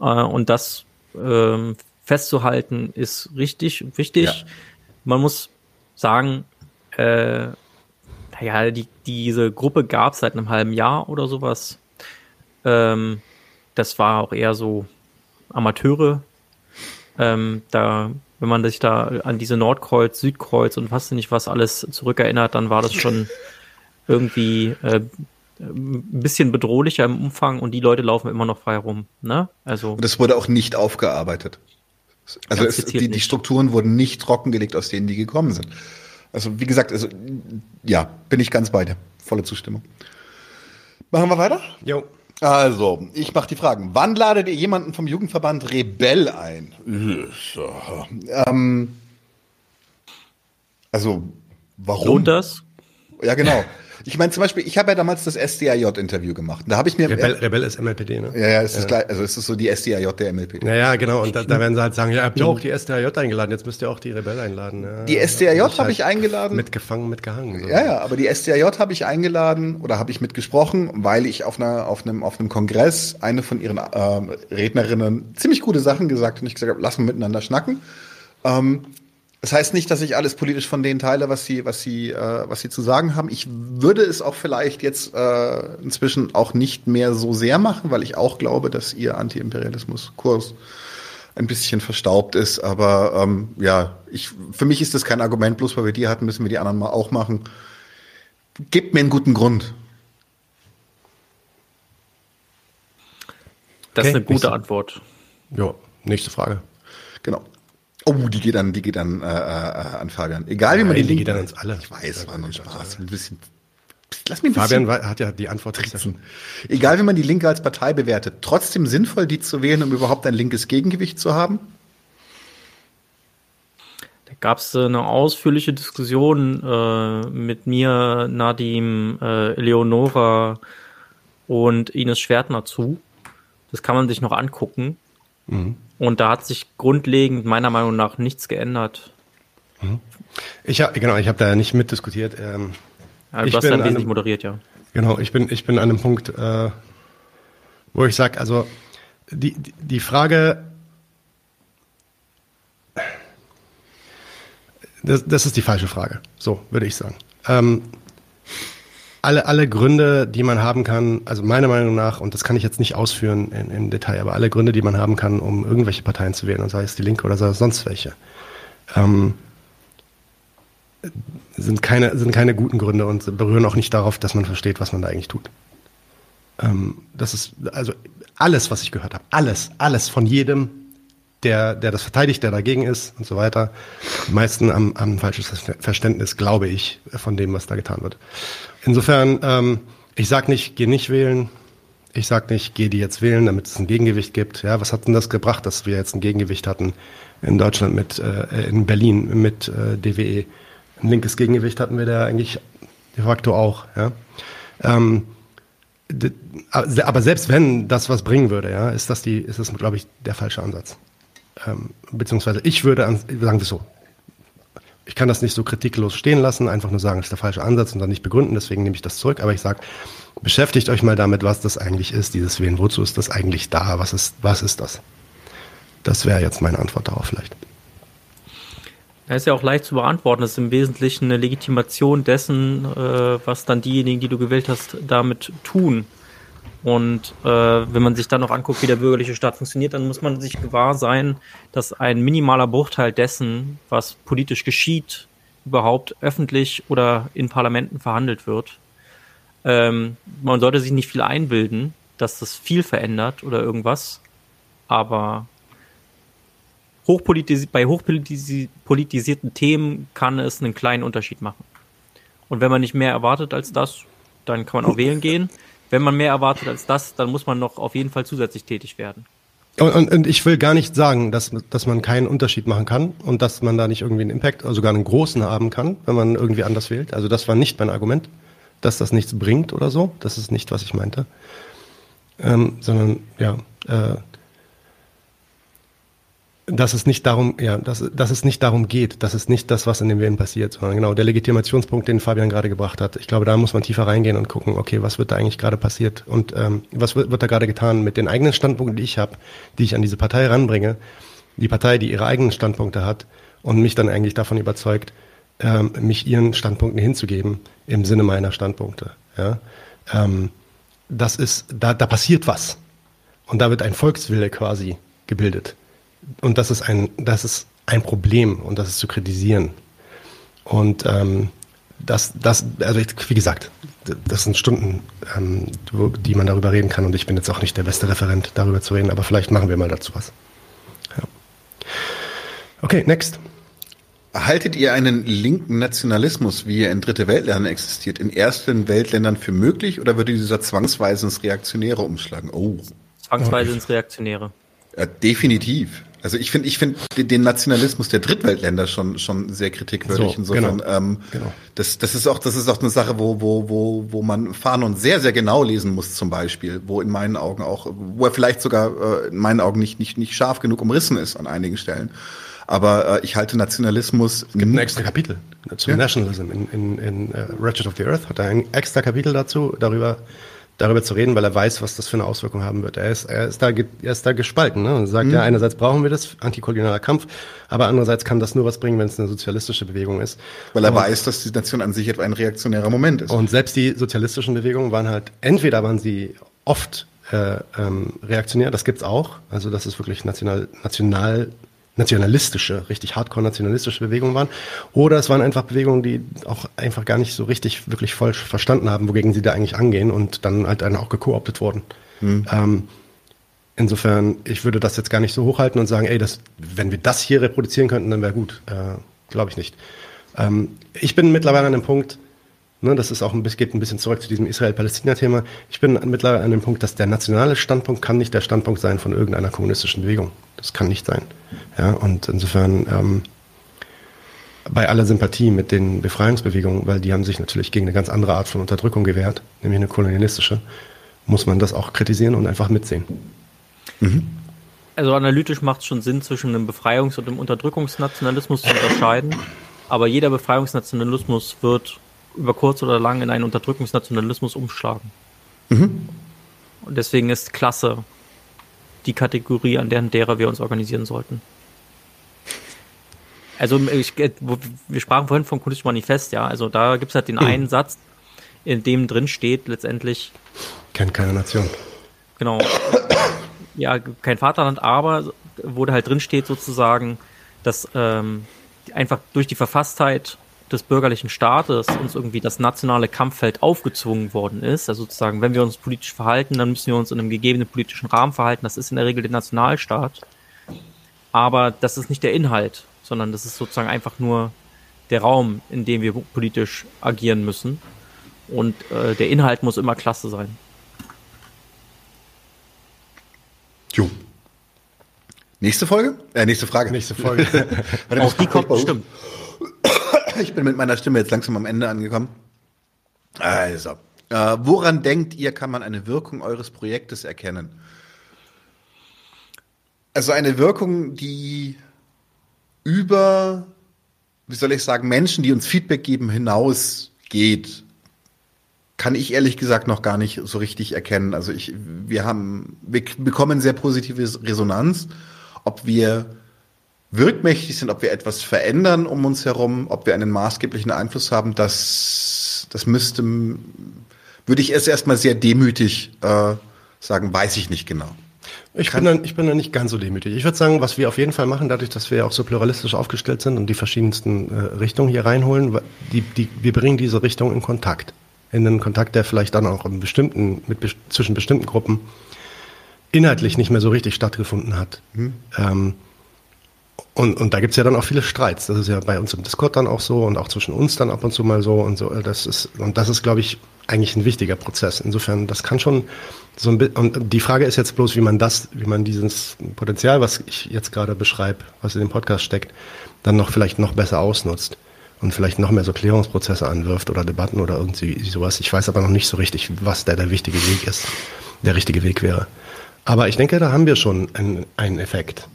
Äh, und das ähm, festzuhalten ist richtig wichtig. Ja. Man muss sagen, äh, naja, die, diese Gruppe gab es seit einem halben Jahr oder sowas. Ähm, das war auch eher so Amateure. Ähm, da, wenn man sich da an diese Nordkreuz, Südkreuz und was nicht was alles zurückerinnert, dann war das schon irgendwie äh, ein bisschen bedrohlicher im Umfang und die Leute laufen immer noch frei rum. Ne? Also und das wurde auch nicht aufgearbeitet. Also es, die, die Strukturen wurden nicht trockengelegt, aus denen die gekommen sind. Also wie gesagt, also ja, bin ich ganz bei dir. Volle Zustimmung. Machen wir weiter? Jo. Also, ich mache die Fragen. Wann ladet ihr jemanden vom Jugendverband Rebell ein? Ähm, also, warum? Lohnt das? Ja, genau. Ich meine zum Beispiel, ich habe ja damals das SDAJ-Interview gemacht. Da habe ich mir Rebell, Rebell ist MLPD, ne? Ja, ja, es ist gleich, also es ist so die SDAJ der MLPD. Ja, ja, genau. Und da, da werden sie halt sagen, ja, habt ihr auch die SDAJ eingeladen, jetzt müsst ihr auch die Rebell einladen. Ja, die SDAJ habe halt ich eingeladen. Mitgefangen, mitgehangen. So. Ja, ja, aber die SDAJ habe ich eingeladen oder habe ich mitgesprochen, weil ich auf einer, auf einem, auf einem Kongress eine von ihren äh, Rednerinnen ziemlich gute Sachen gesagt und ich gesagt habe, lass mal miteinander schnacken. Ähm, das heißt nicht, dass ich alles politisch von denen teile, was sie, was sie, äh, was sie zu sagen haben. Ich würde es auch vielleicht jetzt äh, inzwischen auch nicht mehr so sehr machen, weil ich auch glaube, dass ihr Anti-Imperialismus-Kurs ein bisschen verstaubt ist. Aber ähm, ja, ich, für mich ist das kein Argument. Bloß weil wir die hatten, müssen wir die anderen mal auch machen. Gebt mir einen guten Grund. Das okay, ist eine gute Antwort. Ja, nächste Frage. Genau. Oh, die geht dann, die geht dann äh, äh, an Fabian. Egal wie man die, die geht dann uns alle. Ich weiß, war nur Spaß. Ein bisschen. Lass mich ein Fabian bisschen hat ja die Antwort tricksen. Egal wie man die Linke als Partei bewertet, trotzdem sinnvoll, die zu wählen, um überhaupt ein linkes Gegengewicht zu haben? Da gab es äh, eine ausführliche Diskussion äh, mit mir, Nadim, äh, Eleonora und Ines Schwertner zu. Das kann man sich noch angucken. Mhm. Und da hat sich grundlegend meiner Meinung nach nichts geändert. Mhm. Ich habe genau, ich habe da nicht mitdiskutiert. Ähm, ja, du hast dann wesentlich moderiert, ja. Genau, ich bin ich bin an einem Punkt, äh, wo ich sage, also die die Frage, das, das ist die falsche Frage. So würde ich sagen. Ähm, alle, alle Gründe, die man haben kann, also meiner Meinung nach, und das kann ich jetzt nicht ausführen in, im Detail, aber alle Gründe, die man haben kann, um irgendwelche Parteien zu wählen, sei es die Linke oder sei es sonst welche, ähm, sind keine, sind keine guten Gründe und berühren auch nicht darauf, dass man versteht, was man da eigentlich tut. Ähm, das ist, also alles, was ich gehört habe, alles, alles von jedem, der, der das verteidigt, der dagegen ist und so weiter, die meisten haben, haben ein falsches Verständnis, glaube ich, von dem, was da getan wird. Insofern, ähm, ich sag nicht, geh nicht wählen. Ich sag nicht, geh die jetzt wählen, damit es ein Gegengewicht gibt. Ja, was hat denn das gebracht, dass wir jetzt ein Gegengewicht hatten in Deutschland mit, äh, in Berlin mit äh, DWE? Ein linkes Gegengewicht hatten wir da eigentlich de facto auch. Ja. Ähm, aber selbst wenn das was bringen würde, ja, ist das die, ist das, glaube ich, der falsche Ansatz. Ähm, beziehungsweise ich würde an, sagen wir so, ich kann das nicht so kritiklos stehen lassen, einfach nur sagen, das ist der falsche Ansatz und dann nicht begründen, deswegen nehme ich das zurück. Aber ich sage, beschäftigt euch mal damit, was das eigentlich ist, dieses Wählen. Wozu ist das eigentlich da? Was ist, was ist das? Das wäre jetzt meine Antwort darauf vielleicht. Das ist ja auch leicht zu beantworten. Das ist im Wesentlichen eine Legitimation dessen, äh, was dann diejenigen, die du gewählt hast, damit tun. Und äh, wenn man sich dann noch anguckt, wie der bürgerliche Staat funktioniert, dann muss man sich gewahr sein, dass ein minimaler Bruchteil dessen, was politisch geschieht, überhaupt öffentlich oder in Parlamenten verhandelt wird. Ähm, man sollte sich nicht viel einbilden, dass das viel verändert oder irgendwas, aber hochpolitisi bei hochpolitisierten Themen kann es einen kleinen Unterschied machen. Und wenn man nicht mehr erwartet als das, dann kann man auch wählen gehen wenn man mehr erwartet als das, dann muss man noch auf jeden Fall zusätzlich tätig werden. Und, und, und ich will gar nicht sagen, dass, dass man keinen Unterschied machen kann und dass man da nicht irgendwie einen Impact, also sogar einen großen haben kann, wenn man irgendwie anders wählt. Also das war nicht mein Argument, dass das nichts bringt oder so. Das ist nicht, was ich meinte. Ähm, sondern ja, äh, dass es nicht darum, ja, dass, dass es nicht darum geht, dass es nicht das, was in dem Wählen passiert, sondern genau der Legitimationspunkt, den Fabian gerade gebracht hat. Ich glaube, da muss man tiefer reingehen und gucken, okay, was wird da eigentlich gerade passiert und ähm, was wird, wird da gerade getan mit den eigenen Standpunkten, die ich habe, die ich an diese Partei ranbringe, die Partei, die ihre eigenen Standpunkte hat und mich dann eigentlich davon überzeugt, ähm, mich ihren Standpunkten hinzugeben im Sinne meiner Standpunkte. Ja? Ähm, das ist, da, da passiert was und da wird ein Volkswille quasi gebildet. Und das ist ein, das ist ein Problem und das ist zu kritisieren. Und ähm, das, das, also wie gesagt, das sind Stunden, ähm, die man darüber reden kann. Und ich bin jetzt auch nicht der beste Referent, darüber zu reden, aber vielleicht machen wir mal dazu was. Ja. Okay, next. Haltet ihr einen linken Nationalismus, wie er in Dritte Weltländern existiert, in ersten Weltländern für möglich oder würde dieser zwangsweise ins Reaktionäre umschlagen? Oh. Zwangsweise ins Reaktionäre. Ja, definitiv. Also ich finde, ich finde den Nationalismus der Drittweltländer schon schon sehr kritikwürdig. So, Insofern, genau, ähm, genau. das das ist auch das ist auch eine Sache, wo wo wo wo man Fanon sehr sehr genau lesen muss zum Beispiel, wo in meinen Augen auch, wo er vielleicht sogar äh, in meinen Augen nicht nicht nicht scharf genug umrissen ist an einigen Stellen. Aber äh, ich halte Nationalismus. Es gibt ein extra Kapitel zum ja. Nationalism in, in, in uh, Ratchet of the Earth hat er ein extra Kapitel dazu darüber darüber zu reden, weil er weiß, was das für eine Auswirkung haben wird. Er ist, er ist, da, er ist da gespalten ne? und sagt, mhm. ja, einerseits brauchen wir das, antikolonialer Kampf, aber andererseits kann das nur was bringen, wenn es eine sozialistische Bewegung ist. Weil er und, weiß, dass die Nation an sich etwa ein reaktionärer Moment ist. Und selbst die sozialistischen Bewegungen waren halt, entweder waren sie oft äh, ähm, reaktionär, das gibt's auch, also das ist wirklich national, national nationalistische, richtig hardcore-nationalistische Bewegungen waren. Oder es waren einfach Bewegungen, die auch einfach gar nicht so richtig, wirklich voll verstanden haben, wogegen sie da eigentlich angehen und dann halt dann auch gekooptet wurden. Hm. Ähm, insofern, ich würde das jetzt gar nicht so hochhalten und sagen, ey, das, wenn wir das hier reproduzieren könnten, dann wäre gut. Äh, Glaube ich nicht. Ähm, ich bin mittlerweile an dem Punkt, Ne, das ist auch ein bisschen, geht ein bisschen zurück zu diesem Israel-Palästina-Thema. Ich bin mittlerweile an dem Punkt, dass der nationale Standpunkt kann nicht der Standpunkt sein von irgendeiner kommunistischen Bewegung. Das kann nicht sein. Ja, und insofern ähm, bei aller Sympathie mit den Befreiungsbewegungen, weil die haben sich natürlich gegen eine ganz andere Art von Unterdrückung gewehrt, nämlich eine kolonialistische, muss man das auch kritisieren und einfach mitsehen. Mhm. Also analytisch macht es schon Sinn, zwischen einem Befreiungs- und einem Unterdrückungsnationalismus zu unterscheiden. Aber jeder Befreiungsnationalismus wird über kurz oder lang in einen Unterdrückungsnationalismus umschlagen. Mhm. Und deswegen ist Klasse die Kategorie, an deren derer wir uns organisieren sollten. Also ich, wir sprachen vorhin vom kommunistischen Manifest, ja. Also da gibt es halt den mhm. einen Satz, in dem drin steht letztendlich. Kennt keine Nation. Genau. Ja, kein Vaterland, aber wo da halt drin steht sozusagen, dass ähm, einfach durch die Verfasstheit des bürgerlichen Staates uns irgendwie das nationale Kampffeld aufgezwungen worden ist. Also sozusagen, wenn wir uns politisch verhalten, dann müssen wir uns in einem gegebenen politischen Rahmen verhalten. Das ist in der Regel der Nationalstaat. Aber das ist nicht der Inhalt, sondern das ist sozusagen einfach nur der Raum, in dem wir politisch agieren müssen. Und äh, der Inhalt muss immer klasse sein. Jo. Nächste Folge? Äh, nächste Frage. Nächste Folge. [laughs] Auch die kommt bestimmt. Ich bin mit meiner Stimme jetzt langsam am Ende angekommen. Also, äh, woran denkt ihr, kann man eine Wirkung eures Projektes erkennen? Also eine Wirkung, die über, wie soll ich sagen, Menschen, die uns Feedback geben, hinausgeht, kann ich ehrlich gesagt noch gar nicht so richtig erkennen. Also ich, wir haben, wir bekommen sehr positive Resonanz. Ob wir wirkmächtig sind, ob wir etwas verändern um uns herum, ob wir einen maßgeblichen Einfluss haben, das, das müsste, würde ich erst erstmal sehr demütig äh, sagen, weiß ich nicht genau. Ich bin, dann, ich bin dann nicht ganz so demütig. Ich würde sagen, was wir auf jeden Fall machen, dadurch, dass wir ja auch so pluralistisch aufgestellt sind und die verschiedensten äh, Richtungen hier reinholen, die, die, wir bringen diese Richtung in Kontakt. In einen Kontakt, der vielleicht dann auch bestimmten, mit, zwischen bestimmten Gruppen inhaltlich nicht mehr so richtig stattgefunden hat. Mhm. Ähm, und, und da gibt's ja dann auch viele Streits. Das ist ja bei uns im Discord dann auch so und auch zwischen uns dann ab und zu mal so und so. Das ist, und das ist, glaube ich, eigentlich ein wichtiger Prozess. Insofern, das kann schon so ein bisschen, und die Frage ist jetzt bloß, wie man das, wie man dieses Potenzial, was ich jetzt gerade beschreibe, was in dem Podcast steckt, dann noch vielleicht noch besser ausnutzt und vielleicht noch mehr so Klärungsprozesse anwirft oder Debatten oder irgendwie sowas. Ich weiß aber noch nicht so richtig, was da der wichtige Weg ist, der richtige Weg wäre. Aber ich denke, da haben wir schon einen, einen Effekt.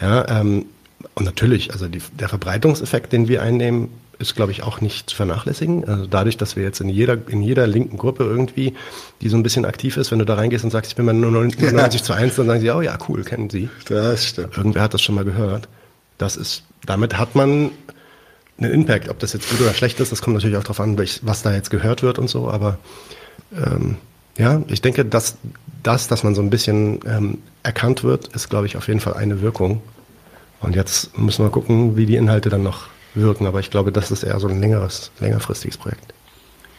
Ja, ähm, und natürlich, also die, der Verbreitungseffekt, den wir einnehmen, ist, glaube ich, auch nicht zu vernachlässigen. Also dadurch, dass wir jetzt in jeder, in jeder linken Gruppe irgendwie, die so ein bisschen aktiv ist, wenn du da reingehst und sagst, ich bin mal nur 90 ja. zu 1, dann sagen sie, oh ja, cool, kennen sie. Das stimmt. Irgendwer hat das schon mal gehört. Das ist, damit hat man einen Impact. Ob das jetzt gut oder schlecht ist, das kommt natürlich auch darauf an, was da jetzt gehört wird und so, aber ähm, ja, ich denke, dass das, dass man so ein bisschen ähm, erkannt wird, ist, glaube ich, auf jeden Fall eine Wirkung. Und jetzt müssen wir gucken, wie die Inhalte dann noch wirken. Aber ich glaube, das ist eher so ein längeres, längerfristiges Projekt.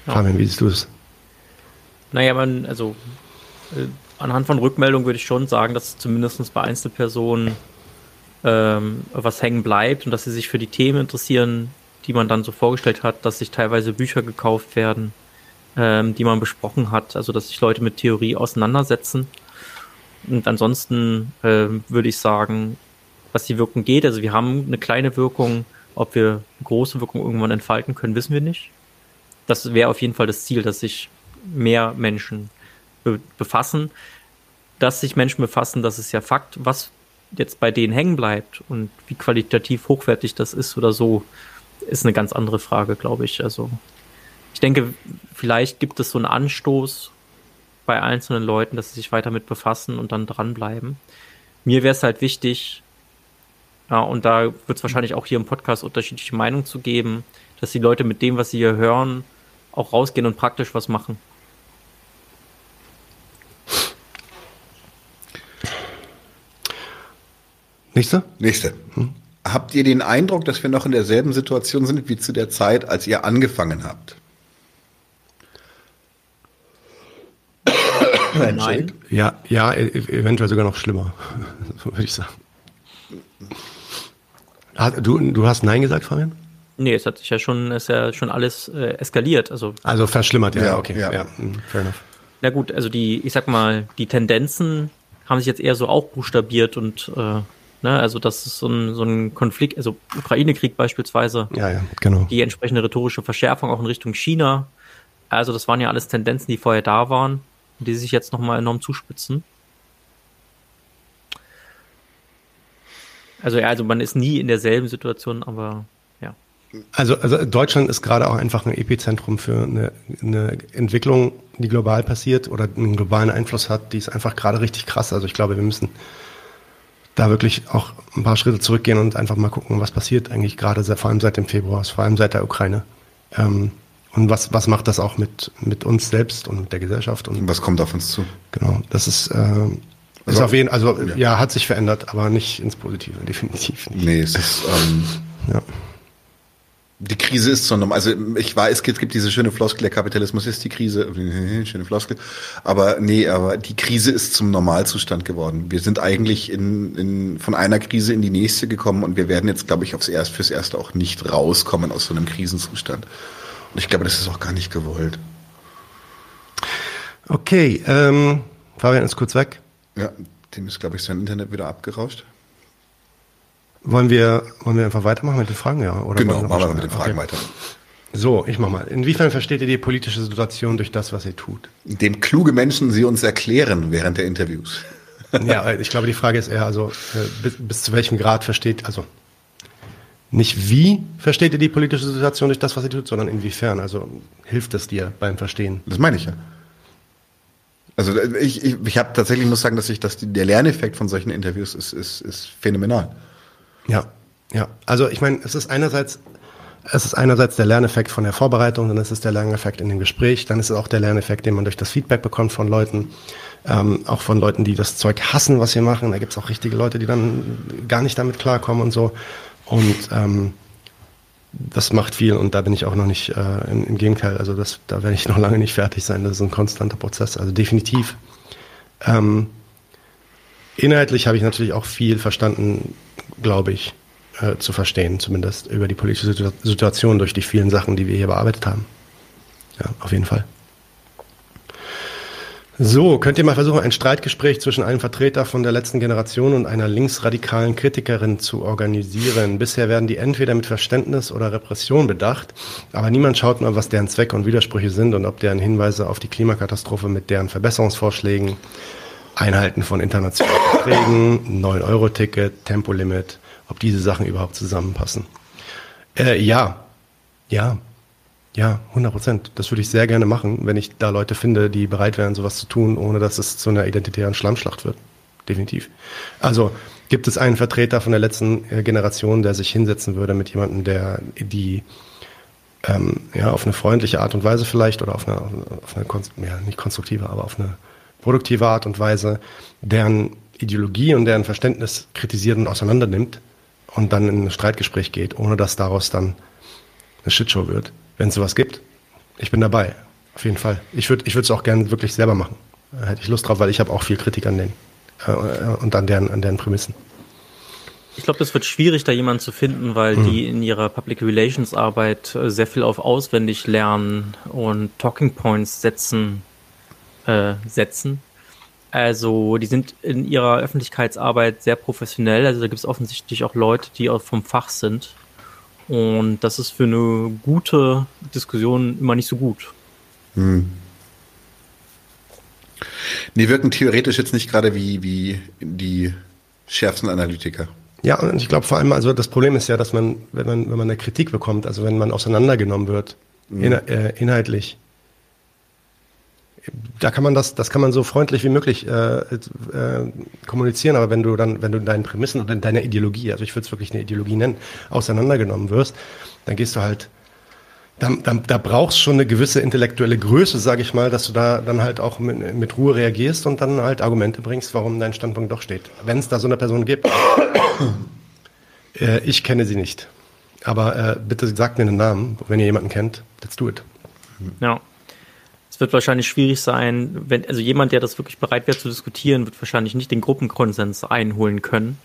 Ja. Fabian, wie siehst du es? Naja, man, also äh, anhand von Rückmeldungen würde ich schon sagen, dass zumindest bei Einzelpersonen ähm, was hängen bleibt und dass sie sich für die Themen interessieren, die man dann so vorgestellt hat, dass sich teilweise Bücher gekauft werden, ähm, die man besprochen hat, also dass sich Leute mit Theorie auseinandersetzen. Und ansonsten äh, würde ich sagen, was die Wirkung geht, also wir haben eine kleine Wirkung, ob wir große Wirkung irgendwann entfalten können, wissen wir nicht. Das wäre auf jeden Fall das Ziel, dass sich mehr Menschen be befassen. Dass sich Menschen befassen, das ist ja Fakt. Was jetzt bei denen hängen bleibt und wie qualitativ hochwertig das ist oder so, ist eine ganz andere Frage, glaube ich. Also ich denke, vielleicht gibt es so einen Anstoß bei einzelnen Leuten, dass sie sich weiter mit befassen und dann dranbleiben. Mir wäre es halt wichtig, ja, und da wird es wahrscheinlich auch hier im Podcast unterschiedliche Meinungen zu geben, dass die Leute mit dem, was sie hier hören, auch rausgehen und praktisch was machen. Nächste? Nächste. Hm. Habt ihr den Eindruck, dass wir noch in derselben Situation sind wie zu der Zeit, als ihr angefangen habt? [coughs] Nein. Ja, ja, eventuell sogar noch schlimmer, [laughs] würde ich sagen. Du, du hast Nein gesagt, Fabian? Nee, es hat sich ja schon, ist ja schon alles äh, eskaliert. Also, also verschlimmert, ja, ja okay. Ja. ja. Hm, fair enough. Na gut, also die, ich sag mal, die Tendenzen haben sich jetzt eher so auch buchstabiert und äh, ne, also das ist so ein, so ein Konflikt, also Ukraine-Krieg beispielsweise. Ja, ja, genau. Die entsprechende rhetorische Verschärfung auch in Richtung China. Also das waren ja alles Tendenzen, die vorher da waren und die sich jetzt nochmal enorm zuspitzen. Also ja, also man ist nie in derselben Situation, aber ja. Also, also Deutschland ist gerade auch einfach ein Epizentrum für eine, eine Entwicklung, die global passiert oder einen globalen Einfluss hat, die ist einfach gerade richtig krass. Also ich glaube, wir müssen da wirklich auch ein paar Schritte zurückgehen und einfach mal gucken, was passiert eigentlich gerade, vor allem seit dem Februar, vor allem seit der Ukraine. Ähm, und was, was macht das auch mit, mit uns selbst und mit der Gesellschaft? Und was kommt auf uns zu? Genau, das ist, äh, ist auf jeden also ja. ja. hat sich verändert, aber nicht ins Positive, [laughs] definitiv nicht. Nee, es ist, ähm, ja. Die Krise ist normal. Also ich weiß, es gibt, gibt diese schöne Floskel, der Kapitalismus ist die Krise, [laughs] schöne Floskel. Aber nee, aber die Krise ist zum Normalzustand geworden. Wir sind eigentlich in, in, von einer Krise in die nächste gekommen und wir werden jetzt, glaube ich, aufs Erst, fürs Erste auch nicht rauskommen aus so einem Krisenzustand. Und ich glaube, das ist auch gar nicht gewollt. Okay, ähm, Fabian ist kurz weg. Ja, dem ist, glaube ich, sein Internet wieder abgerauscht. Wollen wir, wollen wir einfach weitermachen mit den Fragen, ja? Oder genau, machen wir mit den Fragen okay. weiter. So, ich mach mal. Inwiefern versteht ihr die politische Situation durch das, was ihr tut? Dem kluge Menschen sie uns erklären während der Interviews. ja, ich glaube, die Frage ist eher, also äh, bis, bis zu welchem Grad versteht, also nicht wie versteht ihr die politische Situation durch das, was ihr tut, sondern inwiefern. Also hilft es dir beim Verstehen? Das meine ich ja. Also äh, ich, ich, ich habe tatsächlich muss sagen, dass ich, dass die, der Lerneffekt von solchen Interviews ist, ist, ist phänomenal. Ja, ja. Also ich meine, es ist einerseits es ist einerseits der Lerneffekt von der Vorbereitung, dann ist es der Lerneffekt in dem Gespräch, dann ist es auch der Lerneffekt, den man durch das Feedback bekommt von Leuten, ähm, auch von Leuten, die das Zeug hassen, was wir machen. Da gibt es auch richtige Leute, die dann gar nicht damit klarkommen und so. Und ähm, das macht viel und da bin ich auch noch nicht, äh, im, im, Gegenteil, also das, da werde ich noch lange nicht fertig sein. Das ist ein konstanter Prozess, also definitiv. Ähm, inhaltlich habe ich natürlich auch viel verstanden, glaube ich, äh, zu verstehen, zumindest über die politische Situation durch die vielen Sachen, die wir hier bearbeitet haben. Ja, auf jeden Fall. So, könnt ihr mal versuchen, ein Streitgespräch zwischen einem Vertreter von der letzten Generation und einer linksradikalen Kritikerin zu organisieren. Bisher werden die entweder mit Verständnis oder Repression bedacht, aber niemand schaut mal, was deren Zwecke und Widersprüche sind und ob deren Hinweise auf die Klimakatastrophe mit deren Verbesserungsvorschlägen Einhalten von internationalen Verträgen, 9-Euro-Ticket, Tempolimit, ob diese Sachen überhaupt zusammenpassen. Äh, ja, ja, ja, 100 Prozent. Das würde ich sehr gerne machen, wenn ich da Leute finde, die bereit wären, sowas zu tun, ohne dass es zu einer identitären Schlammschlacht wird. Definitiv. Also gibt es einen Vertreter von der letzten äh, Generation, der sich hinsetzen würde mit jemandem, der die ähm, ja, auf eine freundliche Art und Weise vielleicht oder auf eine, auf eine ja, nicht konstruktive, aber auf eine produktive Art und Weise deren Ideologie und deren Verständnis kritisiert und auseinandernimmt und dann in ein Streitgespräch geht, ohne dass daraus dann eine Shitshow wird. Wenn es sowas gibt, ich bin dabei, auf jeden Fall. Ich würde ich es auch gerne wirklich selber machen. Hätte ich Lust drauf, weil ich habe auch viel Kritik an denen äh, und an deren, an deren Prämissen. Ich glaube, das wird schwierig, da jemanden zu finden, weil mhm. die in ihrer Public Relations Arbeit äh, sehr viel auf auswendig lernen und Talking Points setzen, äh, setzen. Also, die sind in ihrer Öffentlichkeitsarbeit sehr professionell. Also, da gibt es offensichtlich auch Leute, die auch vom Fach sind. Und das ist für eine gute Diskussion immer nicht so gut. Hm. Nee, wirken theoretisch jetzt nicht gerade wie, wie die schärfsten Analytiker. Ja, und ich glaube vor allem, also das Problem ist ja, dass man, wenn man, wenn man eine Kritik bekommt, also wenn man auseinandergenommen wird, mhm. in, äh, inhaltlich, da kann man das, das kann man so freundlich wie möglich äh, äh, kommunizieren, aber wenn du dann, wenn du deinen Prämissen und deiner Ideologie, also ich würde es wirklich eine Ideologie nennen, auseinandergenommen wirst, dann gehst du halt da, da, da brauchst schon eine gewisse intellektuelle Größe, sage ich mal, dass du da dann halt auch mit, mit Ruhe reagierst und dann halt Argumente bringst, warum dein Standpunkt doch steht. Wenn es da so eine Person gibt. äh, ich kenne sie nicht. Aber äh, bitte sagt mir einen Namen, wenn ihr jemanden kennt. Let's do it. Ja. Es wird wahrscheinlich schwierig sein, wenn, also jemand, der das wirklich bereit wäre zu diskutieren, wird wahrscheinlich nicht den Gruppenkonsens einholen können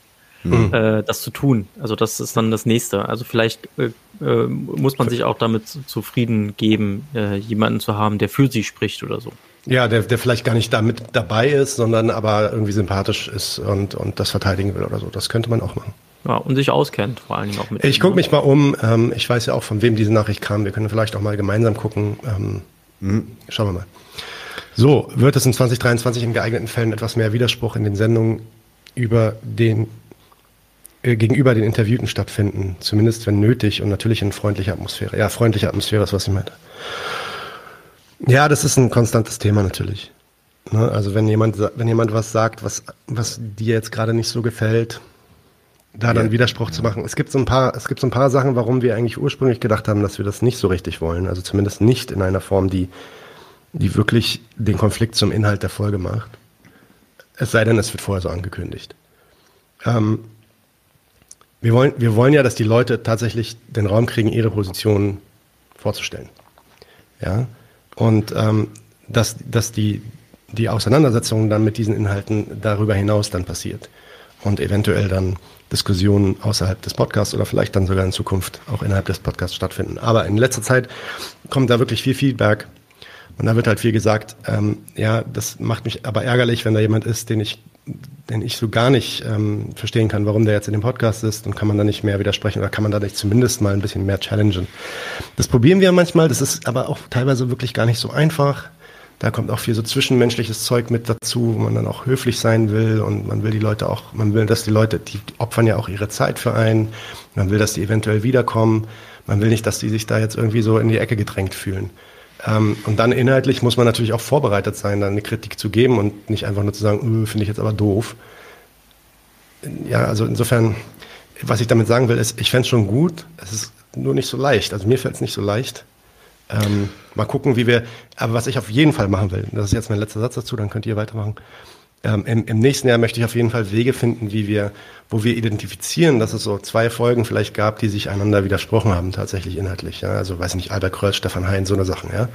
mhm. äh, das zu tun. Also das ist dann das nächste. Also vielleicht äh, äh, muss man sich auch damit zufrieden geben, äh, jemanden zu haben, der für sie spricht oder so. Ja, der, der vielleicht gar nicht damit dabei ist, sondern aber irgendwie sympathisch ist und, und das verteidigen will oder so. Das könnte man auch machen. Ja, und sich auskennt, vor allen Dingen auch mit. Ich gucke mich mal um. Ähm, ich weiß ja auch, von wem diese Nachricht kam. Wir können vielleicht auch mal gemeinsam gucken. Ähm, mhm. Schauen wir mal. So, wird es in 2023 in geeigneten Fällen etwas mehr Widerspruch in den Sendungen über den äh, gegenüber den Interviewten stattfinden, zumindest wenn nötig und natürlich in freundlicher Atmosphäre. Ja, freundliche Atmosphäre ist, was ich meinte. Ja, das ist ein konstantes Thema natürlich. Ne? Also wenn jemand, wenn jemand was sagt, was, was dir jetzt gerade nicht so gefällt, da dann ja. Widerspruch ja. zu machen. Es gibt so ein paar, es gibt so ein paar Sachen, warum wir eigentlich ursprünglich gedacht haben, dass wir das nicht so richtig wollen. Also zumindest nicht in einer Form, die, die wirklich den Konflikt zum Inhalt der Folge macht. Es sei denn, es wird vorher so angekündigt. Ähm, wir wollen, wir wollen ja, dass die Leute tatsächlich den Raum kriegen, ihre Position vorzustellen. Ja. Und ähm, dass, dass die, die Auseinandersetzung dann mit diesen Inhalten darüber hinaus dann passiert. Und eventuell dann Diskussionen außerhalb des Podcasts oder vielleicht dann sogar in Zukunft auch innerhalb des Podcasts stattfinden. Aber in letzter Zeit kommt da wirklich viel Feedback und da wird halt viel gesagt, ähm, ja, das macht mich aber ärgerlich, wenn da jemand ist, den ich den ich so gar nicht ähm, verstehen kann, warum der jetzt in dem Podcast ist und kann man da nicht mehr widersprechen oder kann man da nicht zumindest mal ein bisschen mehr challengen. Das probieren wir manchmal, das ist aber auch teilweise wirklich gar nicht so einfach. Da kommt auch viel so zwischenmenschliches Zeug mit dazu, wo man dann auch höflich sein will und man will die Leute auch, man will, dass die Leute, die opfern ja auch ihre Zeit für einen, man will, dass die eventuell wiederkommen, man will nicht, dass die sich da jetzt irgendwie so in die Ecke gedrängt fühlen. Ähm, und dann inhaltlich muss man natürlich auch vorbereitet sein, dann eine Kritik zu geben und nicht einfach nur zu sagen, äh, finde ich jetzt aber doof. Ja, also insofern, was ich damit sagen will, ist, ich fände es schon gut, es ist nur nicht so leicht. Also mir fällt es nicht so leicht. Ähm, mal gucken, wie wir, aber was ich auf jeden Fall machen will, das ist jetzt mein letzter Satz dazu, dann könnt ihr weitermachen. Ähm, im, Im nächsten Jahr möchte ich auf jeden Fall Wege finden, wie wir, wo wir identifizieren, dass es so zwei Folgen vielleicht gab, die sich einander widersprochen haben, tatsächlich inhaltlich. Ja? Also weiß nicht, Albert Kreuz, Stefan Hein, so eine Sachen. Ja?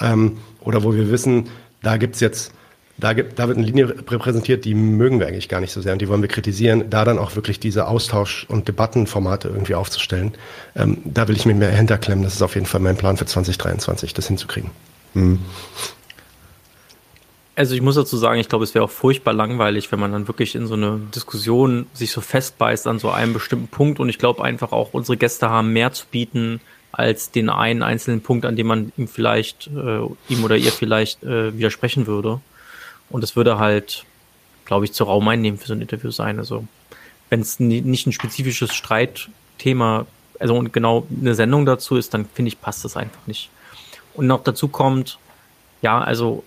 Ähm, oder wo wir wissen, da gibt's jetzt, da, gibt, da wird eine Linie repräsentiert, die mögen wir eigentlich gar nicht so sehr und die wollen wir kritisieren, da dann auch wirklich diese Austausch- und Debattenformate irgendwie aufzustellen. Ähm, da will ich mich mehr hinterklemmen. Das ist auf jeden Fall mein Plan für 2023, das hinzukriegen. Mhm. Also ich muss dazu sagen, ich glaube, es wäre auch furchtbar langweilig, wenn man dann wirklich in so eine Diskussion sich so festbeißt an so einem bestimmten Punkt. Und ich glaube einfach auch, unsere Gäste haben mehr zu bieten als den einen einzelnen Punkt, an dem man ihm vielleicht, äh, ihm oder ihr vielleicht äh, widersprechen würde. Und es würde halt glaube ich, zu Raum einnehmen für so ein Interview sein. Also wenn es nicht ein spezifisches Streitthema, also und genau eine Sendung dazu ist, dann finde ich, passt das einfach nicht. Und noch dazu kommt, ja, also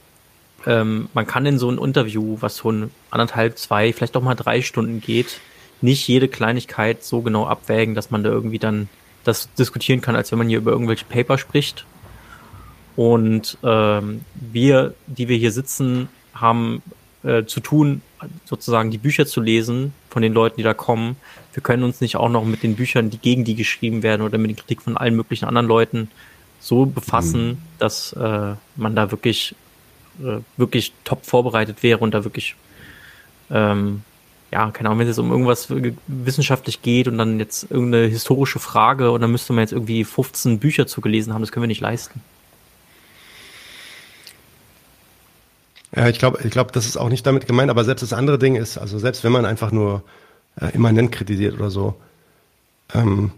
ähm, man kann in so ein Interview, was so ein anderthalb, zwei, vielleicht auch mal drei Stunden geht, nicht jede Kleinigkeit so genau abwägen, dass man da irgendwie dann das diskutieren kann, als wenn man hier über irgendwelche Paper spricht. Und ähm, wir, die wir hier sitzen, haben äh, zu tun, sozusagen die Bücher zu lesen von den Leuten, die da kommen. Wir können uns nicht auch noch mit den Büchern, die gegen die geschrieben werden oder mit den Kritik von allen möglichen anderen Leuten so befassen, mhm. dass äh, man da wirklich äh, wirklich top vorbereitet wäre und da wirklich ähm, ja, keine Ahnung, wenn es um irgendwas wissenschaftlich geht und dann jetzt irgendeine historische Frage und dann müsste man jetzt irgendwie 15 Bücher zugelesen haben, das können wir nicht leisten. Ja, ich glaube, ich glaube, das ist auch nicht damit gemeint, aber selbst das andere Ding ist, also selbst wenn man einfach nur äh, immanent kritisiert oder so, ähm,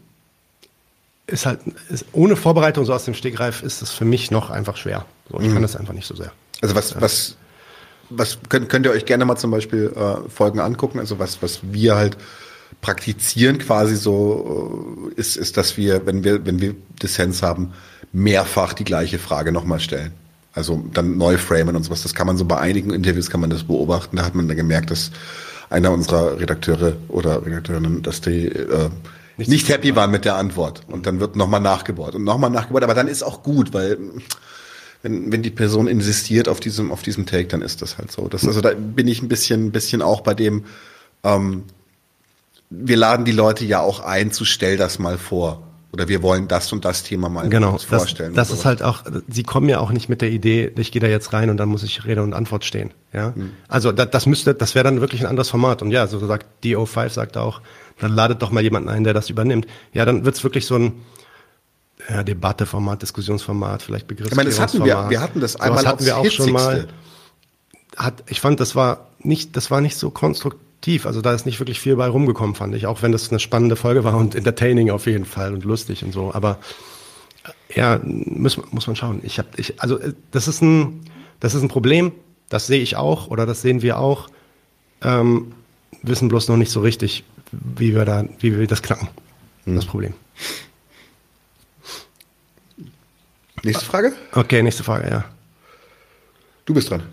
ist halt, ist, ohne Vorbereitung so aus dem Stegreif ist es für mich noch einfach schwer. So, ich mhm. kann das einfach nicht so sehr. Also was, ja. was, was könnt, könnt ihr euch gerne mal zum Beispiel äh, Folgen angucken, also was, was wir halt praktizieren quasi so äh, ist, ist, dass wir, wenn wir, wenn wir Dissens haben, mehrfach die gleiche Frage nochmal stellen. Also dann neu framen und sowas. Das kann man so bei einigen Interviews kann man das beobachten. Da hat man dann gemerkt, dass einer unserer Redakteure oder Redakteurinnen, dass die äh, nicht, nicht happy waren mit der Antwort. Und dann wird nochmal nachgebohrt und nochmal nachgebohrt. Aber dann ist auch gut, weil wenn, wenn die Person insistiert auf diesem, auf diesem Take, dann ist das halt so. Das, also da bin ich ein bisschen, bisschen auch bei dem, ähm, wir laden die Leute ja auch ein zu stell das mal vor. Oder wir wollen das und das Thema mal genau, vorstellen. Das, das ist halt auch, sie kommen ja auch nicht mit der Idee, ich gehe da jetzt rein und dann muss ich Rede und Antwort stehen. Ja, hm. also das, das müsste, das wäre dann wirklich ein anderes Format. Und ja, so sagt DO5 sagt auch, dann ladet doch mal jemanden ein, der das übernimmt. Ja, dann wird's wirklich so ein ja, Debatteformat, Diskussionsformat, vielleicht Begriffs. Ich meine, das hatten wir, wir hatten das einmal so, hatten wir auch schon mal. Hat, ich fand, das war nicht, das war nicht so konstruktiv tief. Also da ist nicht wirklich viel bei rumgekommen, fand ich. Auch wenn das eine spannende Folge war und entertaining auf jeden Fall und lustig und so. Aber ja, muss, muss man schauen. Ich habe, ich, also das ist ein, das ist ein Problem. Das sehe ich auch oder das sehen wir auch. Ähm, wissen bloß noch nicht so richtig, wie wir da, wie wir das knacken. Hm. Das Problem. Nächste Frage? Okay, nächste Frage, ja. Du bist dran.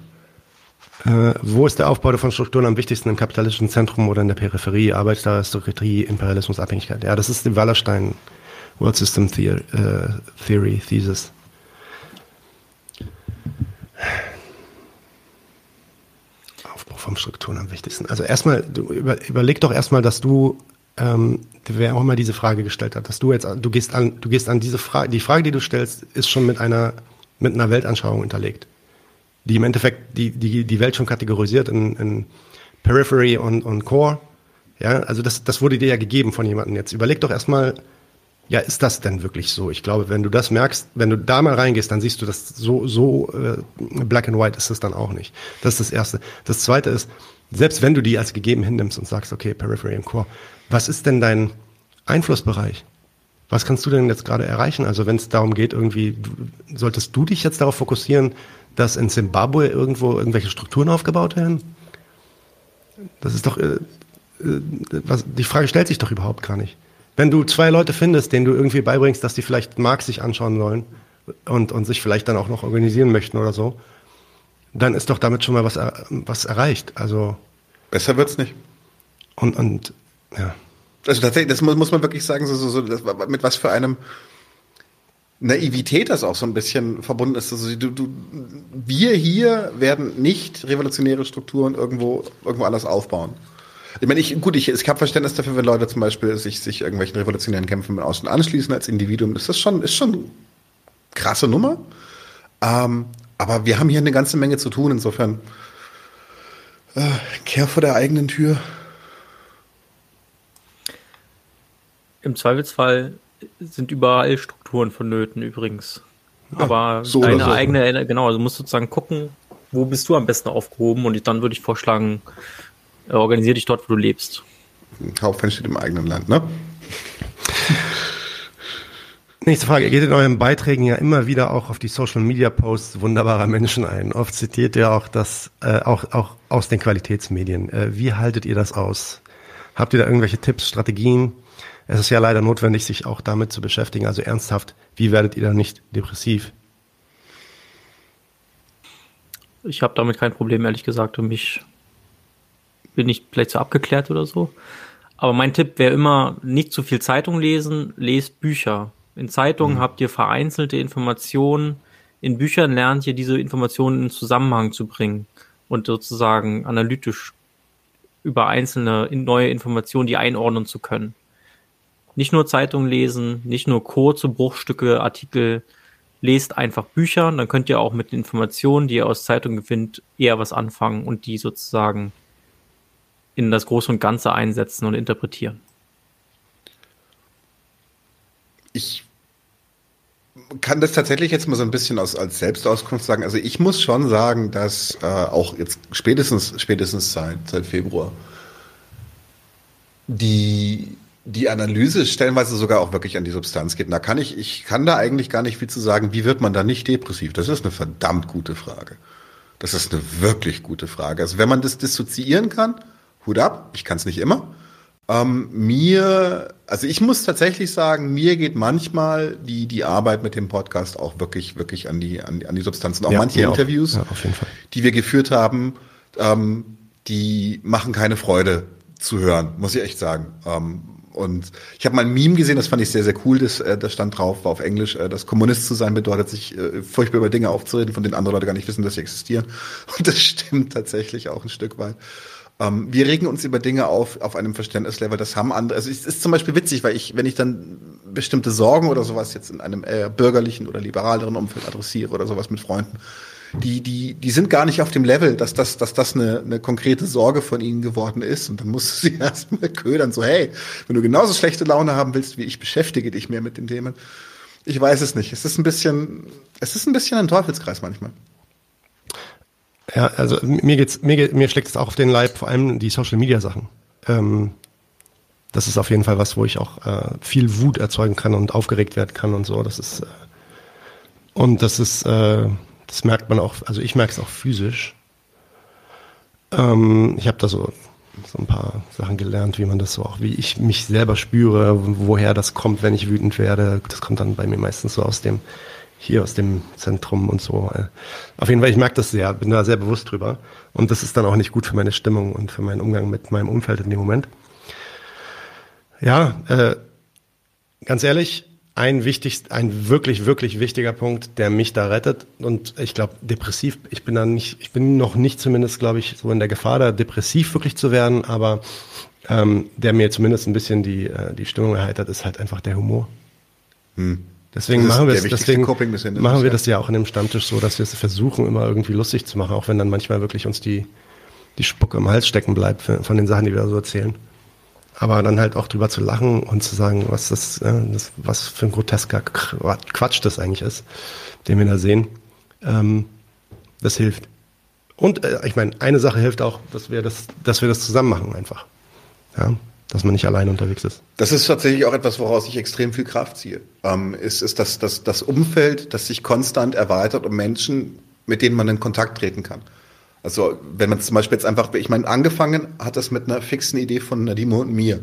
Äh, wo ist der Aufbau von Strukturen am wichtigsten im kapitalistischen Zentrum oder in der Peripherie? Arbeitsaristokratie, Imperialismus, Abhängigkeit. Ja, das ist die Wallerstein World System Theory, äh, Theory Thesis. Aufbau von Strukturen am wichtigsten. Also erstmal, du über, überleg doch erstmal, dass du, ähm, wer auch immer diese Frage gestellt hat, dass du jetzt, du gehst an, du gehst an diese Frage, die Frage, die du stellst, ist schon mit einer, mit einer Weltanschauung hinterlegt die im Endeffekt die, die, die Welt schon kategorisiert in, in Periphery und, und Core. Ja, also das, das wurde dir ja gegeben von jemandem. Jetzt überleg doch erstmal, ja, ist das denn wirklich so? Ich glaube, wenn du das merkst, wenn du da mal reingehst, dann siehst du, dass so, so äh, black and white ist es dann auch nicht. Das ist das Erste. Das Zweite ist, selbst wenn du die als gegeben hinnimmst und sagst, okay, Periphery und Core, was ist denn dein Einflussbereich? Was kannst du denn jetzt gerade erreichen? Also wenn es darum geht, irgendwie, solltest du dich jetzt darauf fokussieren, dass in Zimbabwe irgendwo irgendwelche Strukturen aufgebaut werden? Das ist doch, äh, äh, was, die Frage stellt sich doch überhaupt gar nicht. Wenn du zwei Leute findest, denen du irgendwie beibringst, dass die vielleicht Marx sich anschauen sollen und, und sich vielleicht dann auch noch organisieren möchten oder so, dann ist doch damit schon mal was, was erreicht. Also besser wird's nicht. Und, und ja. Also tatsächlich, das muss, muss man wirklich sagen, so, so, so, das, mit was für einem Naivität das auch so ein bisschen verbunden ist. Also du, du, wir hier werden nicht revolutionäre Strukturen irgendwo, irgendwo anders aufbauen. Ich meine, ich, gut, ich, ich habe Verständnis dafür, wenn Leute zum Beispiel sich, sich irgendwelchen revolutionären Kämpfen mit außen anschließen als Individuum. Das ist schon, ist schon krasse Nummer. Ähm, aber wir haben hier eine ganze Menge zu tun. Insofern, äh, kehr vor der eigenen Tür. Im Zweifelsfall sind überall Strukturen vonnöten übrigens. Aber so deine so. eigene, genau, also du musst sozusagen gucken, wo bist du am besten aufgehoben und dann würde ich vorschlagen, äh, organisier dich dort, wo du lebst. Hauptfan steht im eigenen Land, ne? [laughs] Nächste Frage. Ihr geht in euren Beiträgen ja immer wieder auch auf die Social Media Posts wunderbarer Menschen ein. Oft zitiert ihr auch das, äh, auch, auch aus den Qualitätsmedien. Äh, wie haltet ihr das aus? Habt ihr da irgendwelche Tipps, Strategien? Es ist ja leider notwendig, sich auch damit zu beschäftigen. Also ernsthaft, wie werdet ihr da nicht depressiv? Ich habe damit kein Problem, ehrlich gesagt. Und mich bin ich vielleicht zu abgeklärt oder so. Aber mein Tipp wäre immer, nicht zu viel Zeitung lesen, lest Bücher. In Zeitungen mhm. habt ihr vereinzelte Informationen. In Büchern lernt ihr diese Informationen in Zusammenhang zu bringen und sozusagen analytisch über einzelne neue Informationen die einordnen zu können. Nicht nur Zeitungen lesen, nicht nur kurze Bruchstücke, Artikel, lest einfach Bücher, dann könnt ihr auch mit den Informationen, die ihr aus Zeitungen gewinnt, eher was anfangen und die sozusagen in das Große und Ganze einsetzen und interpretieren. Ich kann das tatsächlich jetzt mal so ein bisschen aus, als Selbstauskunft sagen. Also ich muss schon sagen, dass äh, auch jetzt spätestens, spätestens seit, seit Februar die, die Analyse stellenweise sogar auch wirklich an die Substanz geht. Und da kann ich, ich kann da eigentlich gar nicht viel zu sagen, wie wird man da nicht depressiv? Das ist eine verdammt gute Frage. Das ist eine wirklich gute Frage. Also wenn man das dissoziieren kann, Hut ab, ich kann es nicht immer. Ähm, mir, also ich muss tatsächlich sagen, mir geht manchmal die, die Arbeit mit dem Podcast auch wirklich, wirklich an die, an die, an die Substanzen. Auch ja, manche Interviews, auch. Ja, die wir geführt haben, ähm, die machen keine Freude zu hören, muss ich echt sagen. Ähm, und ich habe mal ein Meme gesehen, das fand ich sehr, sehr cool. Das, äh, das stand drauf, war auf Englisch. Äh, das Kommunist zu sein bedeutet, sich äh, furchtbar über Dinge aufzureden, von denen andere Leute gar nicht wissen, dass sie existieren. [laughs] Und das stimmt tatsächlich auch ein Stück weit. Ähm, wir regen uns über Dinge auf, auf einem Verständnislevel, das haben andere. Also es ist zum Beispiel witzig, weil ich, wenn ich dann bestimmte Sorgen oder sowas jetzt in einem eher bürgerlichen oder liberaleren Umfeld adressiere oder sowas mit Freunden, die, die, die sind gar nicht auf dem Level, dass das, dass das eine, eine konkrete Sorge von ihnen geworden ist. Und dann musst du sie [laughs] erstmal ködern, so, hey, wenn du genauso schlechte Laune haben willst wie ich, beschäftige dich mehr mit den Themen. Ich weiß es nicht. Es ist ein bisschen, es ist ein bisschen ein Teufelskreis manchmal. Ja, also mir geht's, mir, mir schlägt es auch auf den Leib, vor allem die Social Media Sachen. Ähm, das ist auf jeden Fall was, wo ich auch äh, viel Wut erzeugen kann und aufgeregt werden kann und so. Das ist äh, und das ist, äh, das merkt man auch, also ich merke es auch physisch. Ähm, ich habe da so, so ein paar Sachen gelernt, wie man das so auch, wie ich mich selber spüre, woher das kommt, wenn ich wütend werde. Das kommt dann bei mir meistens so aus dem hier aus dem Zentrum und so. Auf jeden Fall, ich merke das sehr, bin da sehr bewusst drüber. Und das ist dann auch nicht gut für meine Stimmung und für meinen Umgang mit meinem Umfeld in dem Moment. Ja, äh, ganz ehrlich, ein wichtig, ein wirklich, wirklich wichtiger Punkt, der mich da rettet. Und ich glaube, depressiv, ich bin da nicht, ich bin noch nicht zumindest, glaube ich, so in der Gefahr, da depressiv wirklich zu werden, aber ähm, der mir zumindest ein bisschen die, äh, die Stimmung erheitert, ist halt einfach der Humor. Hm. Deswegen machen wir es, deswegen machen wir das ja auch in dem Stammtisch so, dass wir es versuchen, immer irgendwie lustig zu machen, auch wenn dann manchmal wirklich uns die, die Spucke im Hals stecken bleibt von den Sachen, die wir da so erzählen. Aber dann halt auch drüber zu lachen und zu sagen, was das, äh, das was für ein grotesker Quatsch das eigentlich ist, den wir da sehen, ähm, das hilft. Und äh, ich meine, eine Sache hilft auch, dass wir das, dass wir das zusammen machen einfach. Ja, dass man nicht alleine unterwegs ist. Das ist tatsächlich auch etwas, woraus ich extrem viel Kraft ziehe. Ähm, ist, ist das, das, das Umfeld, das sich konstant erweitert um Menschen, mit denen man in Kontakt treten kann. Also wenn man zum Beispiel jetzt einfach, ich meine, angefangen hat das mit einer fixen Idee von Nadimo und mir.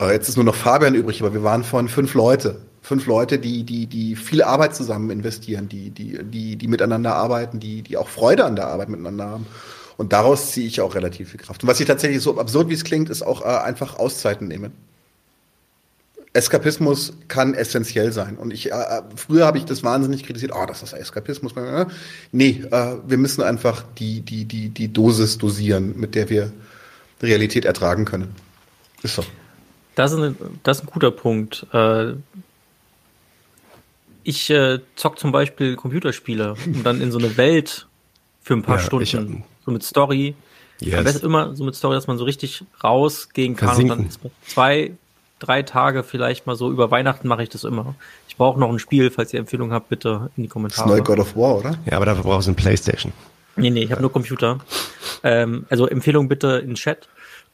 Äh, jetzt ist nur noch Fabian übrig, aber wir waren von fünf Leute. Fünf Leute, die, die, die viel Arbeit zusammen investieren, die, die, die, die miteinander arbeiten, die, die auch Freude an der Arbeit miteinander haben. Und daraus ziehe ich auch relativ viel Kraft. Und was ich tatsächlich so absurd, wie es klingt, ist auch äh, einfach Auszeiten nehmen. Eskapismus kann essentiell sein. Und ich, äh, früher habe ich das wahnsinnig kritisiert, oh, das ist Eskapismus. Nee, äh, wir müssen einfach die, die, die, die Dosis dosieren, mit der wir Realität ertragen können. Ist so. Das ist ein, das ist ein guter Punkt. Äh, ich äh, zock zum Beispiel Computerspiele, um dann in so eine Welt für ein paar ja, Stunden ich, so mit Story. Yes. Am besten immer so mit Story, dass man so richtig rausgehen kann. Versinken. Und dann zwei, drei Tage vielleicht mal so. Über Weihnachten mache ich das immer. Ich brauche noch ein Spiel, falls ihr Empfehlungen habt, bitte in die Kommentare. Das neue God of War, oder? Ja, aber dafür brauchst du eine Playstation. Nee, nee, ich habe nur Computer. Ähm, also Empfehlung bitte in Chat.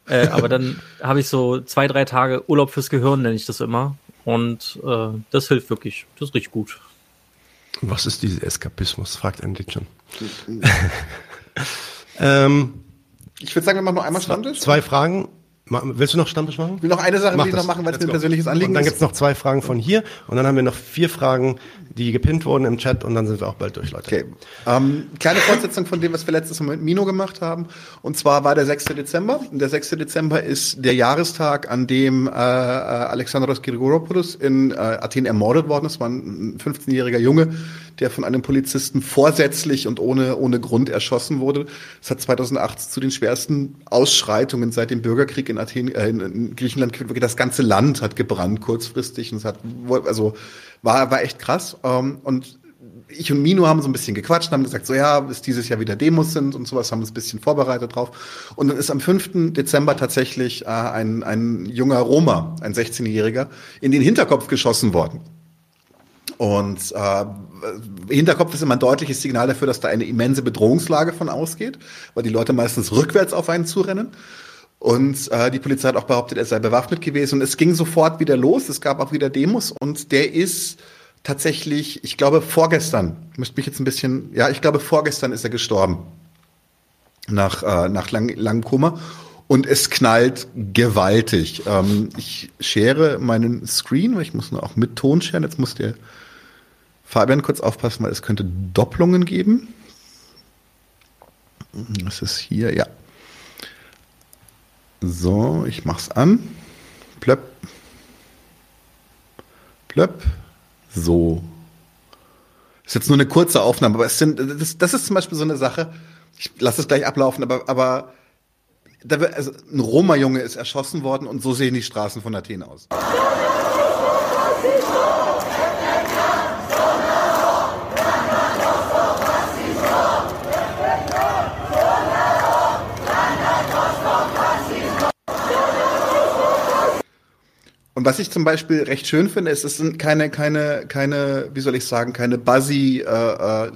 Äh, aber dann [laughs] habe ich so zwei, drei Tage Urlaub fürs Gehirn, nenne ich das immer. Und äh, das hilft wirklich. Das ist richtig gut. Was ist dieser Eskapismus? fragt Andy schon. [laughs] ähm, [laughs] ich würde sagen, wir machen noch einmal Stammtisch. Zwei Fragen. Willst du noch Stammtisch machen? Ich will noch eine Sache ich noch machen, weil es mir ein persönliches Anliegen ist. Und dann gibt es noch zwei Fragen von hier und dann haben wir noch vier Fragen, die gepinnt wurden im Chat und dann sind wir auch bald durch, Leute. Okay. Ähm, kleine Fortsetzung von dem, was wir letztes Mal mit Mino gemacht haben. Und zwar war der 6. Dezember. Und der 6. Dezember ist der Jahrestag, an dem äh, äh Alexandros Grigoropoulos in äh, Athen ermordet worden ist. War ein 15-jähriger Junge, der von einem Polizisten vorsätzlich und ohne, ohne Grund erschossen wurde. Es hat 2008 zu den schwersten Ausschreitungen seit dem Bürgerkrieg in Athen, äh, in Griechenland. Das ganze Land hat gebrannt kurzfristig und es hat, also war, war echt krass. Ähm, und ich und Mino haben so ein bisschen gequatscht, haben gesagt, so ja, bis dieses Jahr wieder Demos sind und sowas, haben uns ein bisschen vorbereitet drauf. Und dann ist am 5. Dezember tatsächlich äh, ein, ein junger Roma, ein 16-Jähriger, in den Hinterkopf geschossen worden. Und äh, Hinterkopf ist immer ein deutliches Signal dafür, dass da eine immense Bedrohungslage von ausgeht, weil die Leute meistens rückwärts auf einen zurennen. Und äh, die Polizei hat auch behauptet, er sei bewaffnet gewesen. Und es ging sofort wieder los. Es gab auch wieder Demos. Und der ist tatsächlich, ich glaube, vorgestern, müsste mich jetzt ein bisschen, ja, ich glaube, vorgestern ist er gestorben. Nach, äh, nach lang, langem Koma. Und es knallt gewaltig. Ähm, ich schere meinen Screen, weil ich muss nur auch mit Ton scheren. Jetzt muss der Fabian kurz aufpassen, weil es könnte Doppelungen geben. Das ist hier, ja. So, ich mach's an. Plöpp. Plöpp. So. Ist jetzt nur eine kurze Aufnahme, aber es sind, das, das ist zum Beispiel so eine Sache. Ich lasse es gleich ablaufen, aber, aber da also ein Roma-Junge ist erschossen worden und so sehen die Straßen von Athen aus. Und was ich zum Beispiel recht schön finde, ist, es sind keine, keine, keine, wie soll ich sagen, keine buzzy äh, äh,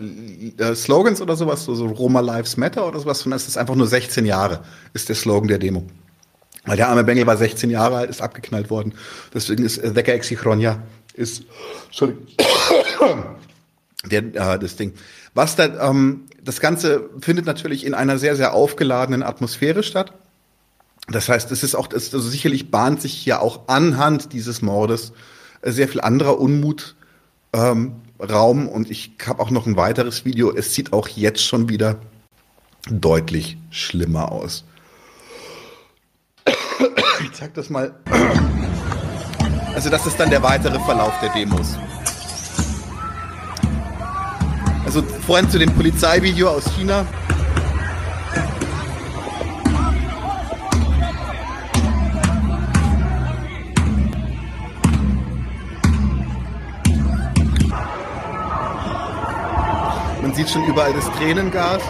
äh, Slogans oder sowas, so, so Roma Lives Matter oder sowas, sondern es ist einfach nur 16 Jahre, ist der Slogan der Demo. Weil der arme Bengel war 16 Jahre alt, ist abgeknallt worden. Deswegen ist äh, Deca Exichronia ist, Entschuldigung, [coughs] der, äh, das Ding. Was da, ähm, das Ganze findet natürlich in einer sehr, sehr aufgeladenen Atmosphäre statt. Das heißt, es ist auch, es, also sicherlich bahnt sich ja auch anhand dieses Mordes äh, sehr viel anderer Unmut ähm, Raum und ich habe auch noch ein weiteres Video. Es sieht auch jetzt schon wieder deutlich schlimmer aus. Ich zeig das mal. Also das ist dann der weitere Verlauf der Demos. Also vorhin zu dem Polizeivideo aus China. Sieht schon überall das Tränengas.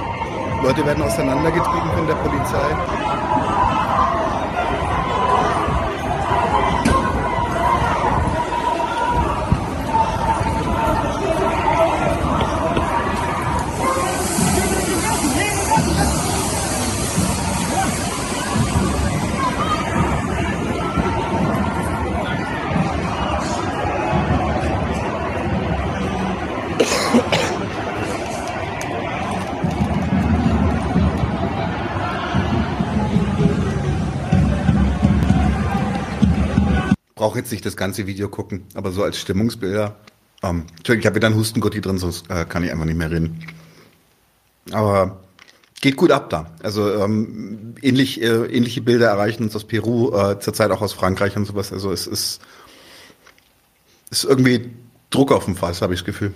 Leute werden auseinandergetrieben von der Polizei. Brauche jetzt nicht das ganze Video gucken, aber so als Stimmungsbilder. Ähm, Entschuldigung, ich habe wieder einen Hustengotti drin, sonst äh, kann ich einfach nicht mehr reden. Aber geht gut ab da. Also ähm, ähnlich, äh, ähnliche Bilder erreichen uns aus Peru, äh, zurzeit auch aus Frankreich und sowas. Also es ist, ist irgendwie Druck auf dem Fass, habe ich das Gefühl.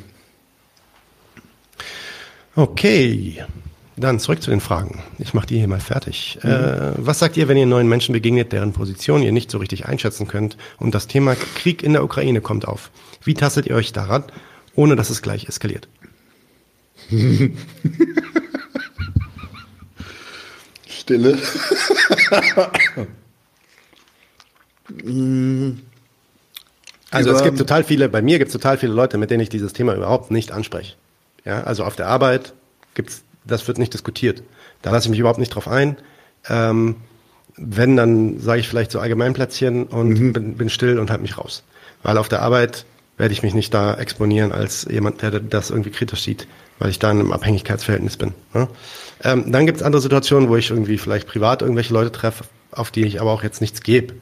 Okay. Dann zurück zu den Fragen. Ich mache die hier mal fertig. Mhm. Äh, was sagt ihr, wenn ihr neuen Menschen begegnet, deren Position ihr nicht so richtig einschätzen könnt und das Thema Krieg in der Ukraine kommt auf? Wie tastet ihr euch daran, ohne dass es gleich eskaliert? [laughs] Stille. [laughs] also es gibt total viele, bei mir gibt es total viele Leute, mit denen ich dieses Thema überhaupt nicht anspreche. Ja, also auf der Arbeit gibt es das wird nicht diskutiert. Da lasse ich mich überhaupt nicht drauf ein. Ähm, wenn, dann sage ich vielleicht so Allgemeinplätzchen und mhm. bin, bin, still und halte mich raus. Weil auf der Arbeit werde ich mich nicht da exponieren als jemand, der das irgendwie kritisch sieht, weil ich da in einem Abhängigkeitsverhältnis bin. Ne? Ähm, dann gibt es andere Situationen, wo ich irgendwie vielleicht privat irgendwelche Leute treffe, auf die ich aber auch jetzt nichts gebe.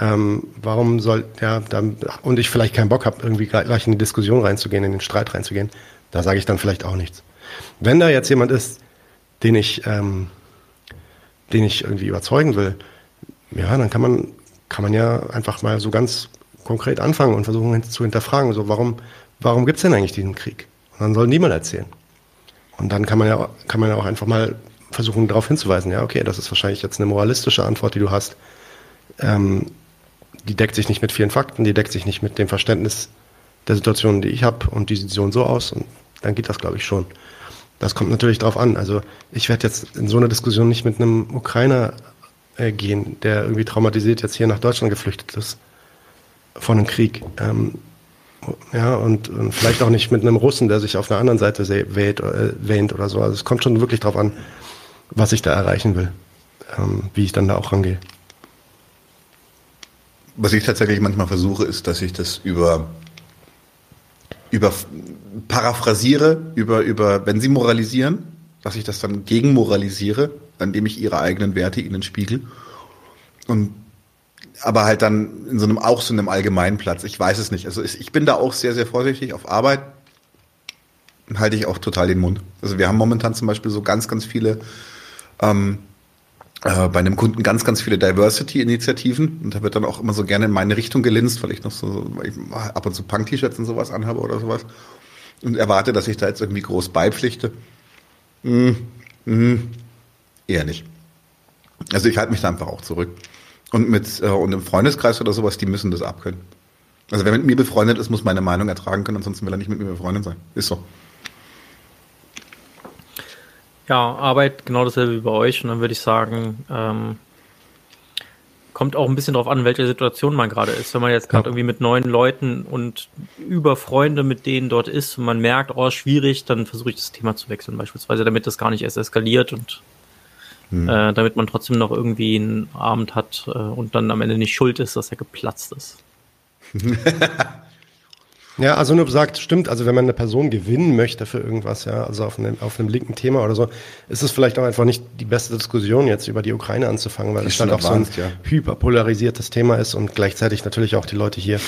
Ähm, warum soll, ja, dann, und ich vielleicht keinen Bock habe, irgendwie gleich in die Diskussion reinzugehen, in den Streit reinzugehen, da sage ich dann vielleicht auch nichts. Wenn da jetzt jemand ist, den ich, ähm, den ich irgendwie überzeugen will, ja, dann kann man, kann man ja einfach mal so ganz konkret anfangen und versuchen zu hinterfragen, so warum, warum gibt es denn eigentlich diesen Krieg? Und dann soll niemand erzählen. Und dann kann man ja, kann man ja auch einfach mal versuchen, darauf hinzuweisen, ja, okay, das ist wahrscheinlich jetzt eine moralistische Antwort, die du hast. Ähm, die deckt sich nicht mit vielen Fakten, die deckt sich nicht mit dem Verständnis der Situation, die ich habe und die sieht so und so aus und dann geht das, glaube ich, schon. Das kommt natürlich drauf an. Also ich werde jetzt in so einer Diskussion nicht mit einem Ukrainer äh, gehen, der irgendwie traumatisiert jetzt hier nach Deutschland geflüchtet ist von einem Krieg. Ähm, ja, und, und, vielleicht auch nicht mit einem Russen, der sich auf einer anderen Seite wählt, äh, wähnt oder so. Also es kommt schon wirklich drauf an, was ich da erreichen will, ähm, wie ich dann da auch rangehe. Was ich tatsächlich manchmal versuche, ist, dass ich das über über paraphrasiere, über, über, wenn sie moralisieren, dass ich das dann gegenmoralisiere, indem ich ihre eigenen Werte ihnen spiegel. Und aber halt dann in so einem, auch so einem allgemeinen Platz. Ich weiß es nicht. Also ich bin da auch sehr, sehr vorsichtig auf Arbeit. Halte ich auch total den Mund. Also wir haben momentan zum Beispiel so ganz, ganz viele ähm, äh, bei einem Kunden ganz, ganz viele Diversity-Initiativen und da wird dann auch immer so gerne in meine Richtung gelinst, weil ich noch so ich ab und zu Punk-T-Shirts und sowas anhabe oder sowas und erwarte, dass ich da jetzt irgendwie groß beipflichte. Mm, mm, eher nicht. Also ich halte mich da einfach auch zurück. Und mit äh, und im Freundeskreis oder sowas, die müssen das abkönnen. Also wer mit mir befreundet ist, muss meine Meinung ertragen können, ansonsten will er nicht mit mir befreundet sein. Ist so. Ja, Arbeit genau dasselbe wie bei euch. Und dann würde ich sagen, ähm, kommt auch ein bisschen darauf an, in welcher Situation man gerade ist. Wenn man jetzt gerade ja. irgendwie mit neuen Leuten und über Freunde mit denen dort ist und man merkt, oh, schwierig, dann versuche ich das Thema zu wechseln, beispielsweise, damit das gar nicht erst eskaliert und hm. äh, damit man trotzdem noch irgendwie einen Abend hat äh, und dann am Ende nicht schuld ist, dass er geplatzt ist. [laughs] Ja, also nur sagt, stimmt, also wenn man eine Person gewinnen möchte für irgendwas, ja, also auf einem, auf einem linken Thema oder so, ist es vielleicht auch einfach nicht die beste Diskussion, jetzt über die Ukraine anzufangen, weil es dann auch so ein ja. hyperpolarisiertes Thema ist und gleichzeitig natürlich auch die Leute hier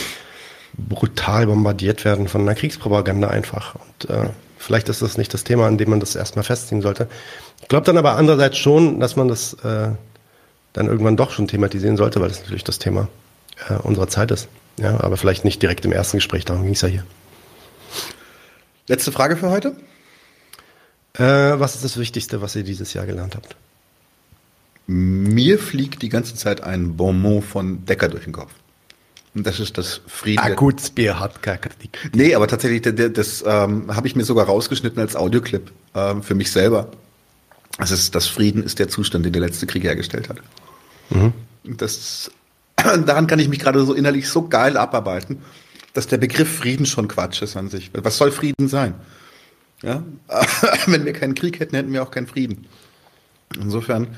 brutal bombardiert werden von einer Kriegspropaganda einfach. Und äh, vielleicht ist das nicht das Thema, an dem man das erstmal festziehen sollte. Ich glaube dann aber andererseits schon, dass man das äh, dann irgendwann doch schon thematisieren sollte, weil das natürlich das Thema äh, unserer Zeit ist. Ja, aber vielleicht nicht direkt im ersten Gespräch, darum ging es ja hier. Letzte Frage für heute. Äh, was ist das Wichtigste, was ihr dieses Jahr gelernt habt? Mir fliegt die ganze Zeit ein Bonmot von Decker durch den Kopf. Und das ist das Frieden. Ah, gut, Spear hat keine Kritik. Nee, aber tatsächlich, das, das ähm, habe ich mir sogar rausgeschnitten als Audioclip ähm, für mich selber. Das ist, das Frieden ist der Zustand, den der letzte Krieg hergestellt hat. Mhm. Das [clears throat] daran kann ich mich gerade so innerlich so geil abarbeiten, dass der Begriff Frieden schon Quatsch ist an sich. Was soll Frieden sein? Ja? [clears throat] Wenn wir keinen Krieg hätten, hätten wir auch keinen Frieden. Insofern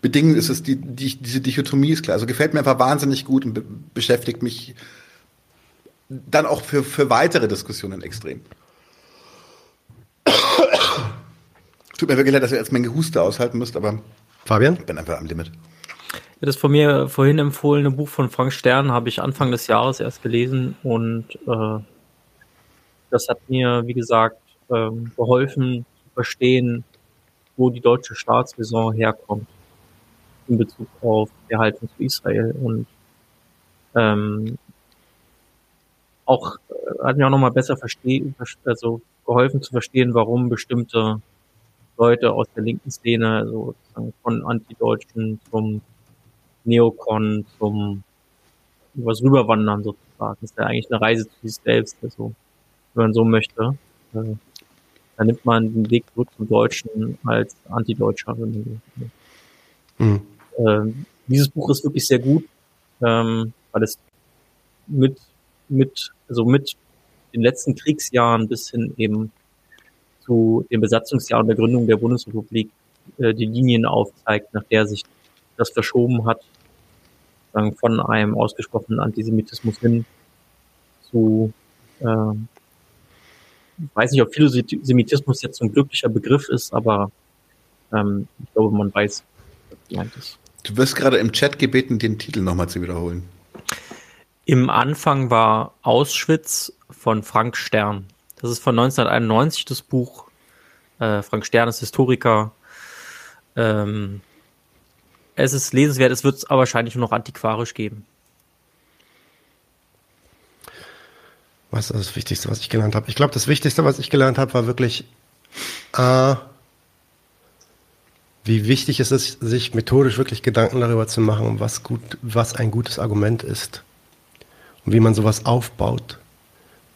bedingen ist es die, die, diese Dichotomie ist klar. Also gefällt mir einfach wahnsinnig gut und be beschäftigt mich dann auch für, für weitere Diskussionen extrem. [clears throat] Tut mir wirklich leid, dass ihr jetzt mein Gehuste aushalten müsst, aber Fabian? ich bin einfach am Limit. Das von mir vorhin empfohlene Buch von Frank Stern habe ich Anfang des Jahres erst gelesen und äh, das hat mir, wie gesagt, ähm, geholfen zu verstehen, wo die deutsche Staatsräson herkommt in Bezug auf die Haltung zu Israel und ähm, auch äh, hat mir auch nochmal besser verstehen, also geholfen zu verstehen, warum bestimmte Leute aus der linken Szene, also von Antideutschen zum Neokon zum was rüberwandern sozusagen. Das ist ja eigentlich eine Reise zu sich selbst, also, wenn man so möchte. Äh, da nimmt man den Weg zurück zum Deutschen als Antideutscher. Mhm. Ähm, dieses Buch ist wirklich sehr gut, ähm, weil es mit, mit, also mit den letzten Kriegsjahren bis hin eben zu den Besatzungsjahren der Gründung der Bundesrepublik äh, die Linien aufzeigt, nach der sich das verschoben hat, von einem ausgesprochenen Antisemitismus hin zu, äh, weiß nicht, ob Philosemitismus jetzt ein glücklicher Begriff ist, aber ähm, ich glaube, man weiß, was gemeint ist. Du wirst gerade im Chat gebeten, den Titel nochmal zu wiederholen. Im Anfang war Auschwitz von Frank Stern. Das ist von 1991 das Buch. Äh, Frank Stern ist Historiker. Ähm, es ist lesenswert, es wird es aber wahrscheinlich nur noch antiquarisch geben. Was ist das Wichtigste, was ich gelernt habe? Ich glaube, das Wichtigste, was ich gelernt habe, war wirklich, äh, wie wichtig es ist, sich methodisch wirklich Gedanken darüber zu machen, was gut, was ein gutes Argument ist und wie man sowas aufbaut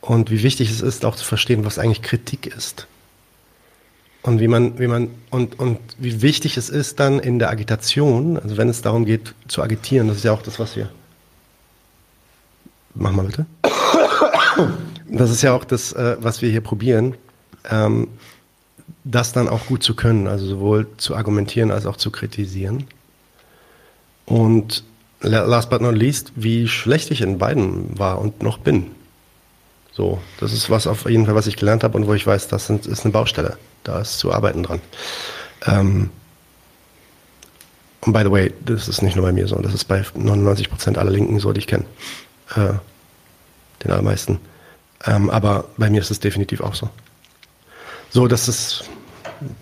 und wie wichtig es ist, auch zu verstehen, was eigentlich Kritik ist und wie man, wie man und und wie wichtig es ist dann in der Agitation, also wenn es darum geht zu agitieren, das ist ja auch das, was wir mach mal bitte. Das ist ja auch das, äh, was wir hier probieren. Ähm, das dann auch gut zu können, also sowohl zu argumentieren als auch zu kritisieren. Und last but not least, wie schlecht ich in beiden war und noch bin. So, das ist was auf jeden Fall, was ich gelernt habe und wo ich weiß, das ist eine Baustelle. Da ist zu arbeiten dran. Ähm, und by the way, das ist nicht nur bei mir so, das ist bei 99 Prozent aller Linken so, die ich kenne. Äh, den allermeisten. Ähm, aber bei mir ist es definitiv auch so. So, das ist,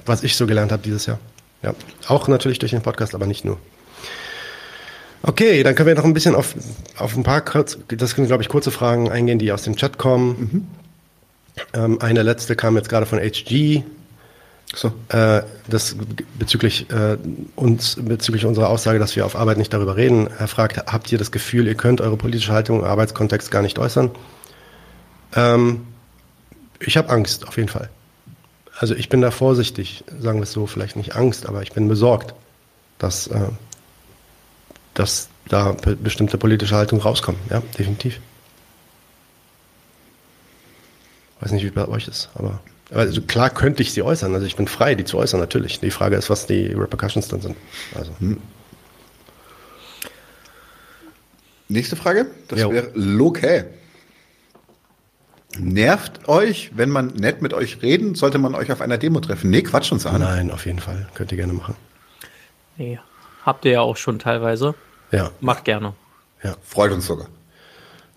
was ich so gelernt habe dieses Jahr. Ja. Auch natürlich durch den Podcast, aber nicht nur. Okay, dann können wir noch ein bisschen auf, auf ein paar, das sind, glaube ich, kurze Fragen eingehen, die aus dem Chat kommen. Mhm. Ähm, eine letzte kam jetzt gerade von HG. So. Äh, das bezüglich äh, uns, bezüglich unserer Aussage, dass wir auf Arbeit nicht darüber reden. Er fragt, habt ihr das Gefühl, ihr könnt eure politische Haltung im Arbeitskontext gar nicht äußern? Ähm, ich habe Angst, auf jeden Fall. Also ich bin da vorsichtig, sagen wir es so, vielleicht nicht Angst, aber ich bin besorgt, dass, äh, dass da bestimmte politische Haltung rauskommen. Ja, definitiv. Weiß nicht, wie bei euch ist, aber also klar könnte ich sie äußern. Also ich bin frei, die zu äußern, natürlich. Die Frage ist, was die Repercussions dann sind. Also. Hm. Nächste Frage, das wäre Loke. Nervt euch, wenn man nett mit euch reden, sollte man euch auf einer Demo treffen? Nee, Quatsch uns an. Nein, auf jeden Fall. Könnt ihr gerne machen. Nee, habt ihr ja auch schon teilweise. Ja. Macht gerne. Ja. Freut uns sogar.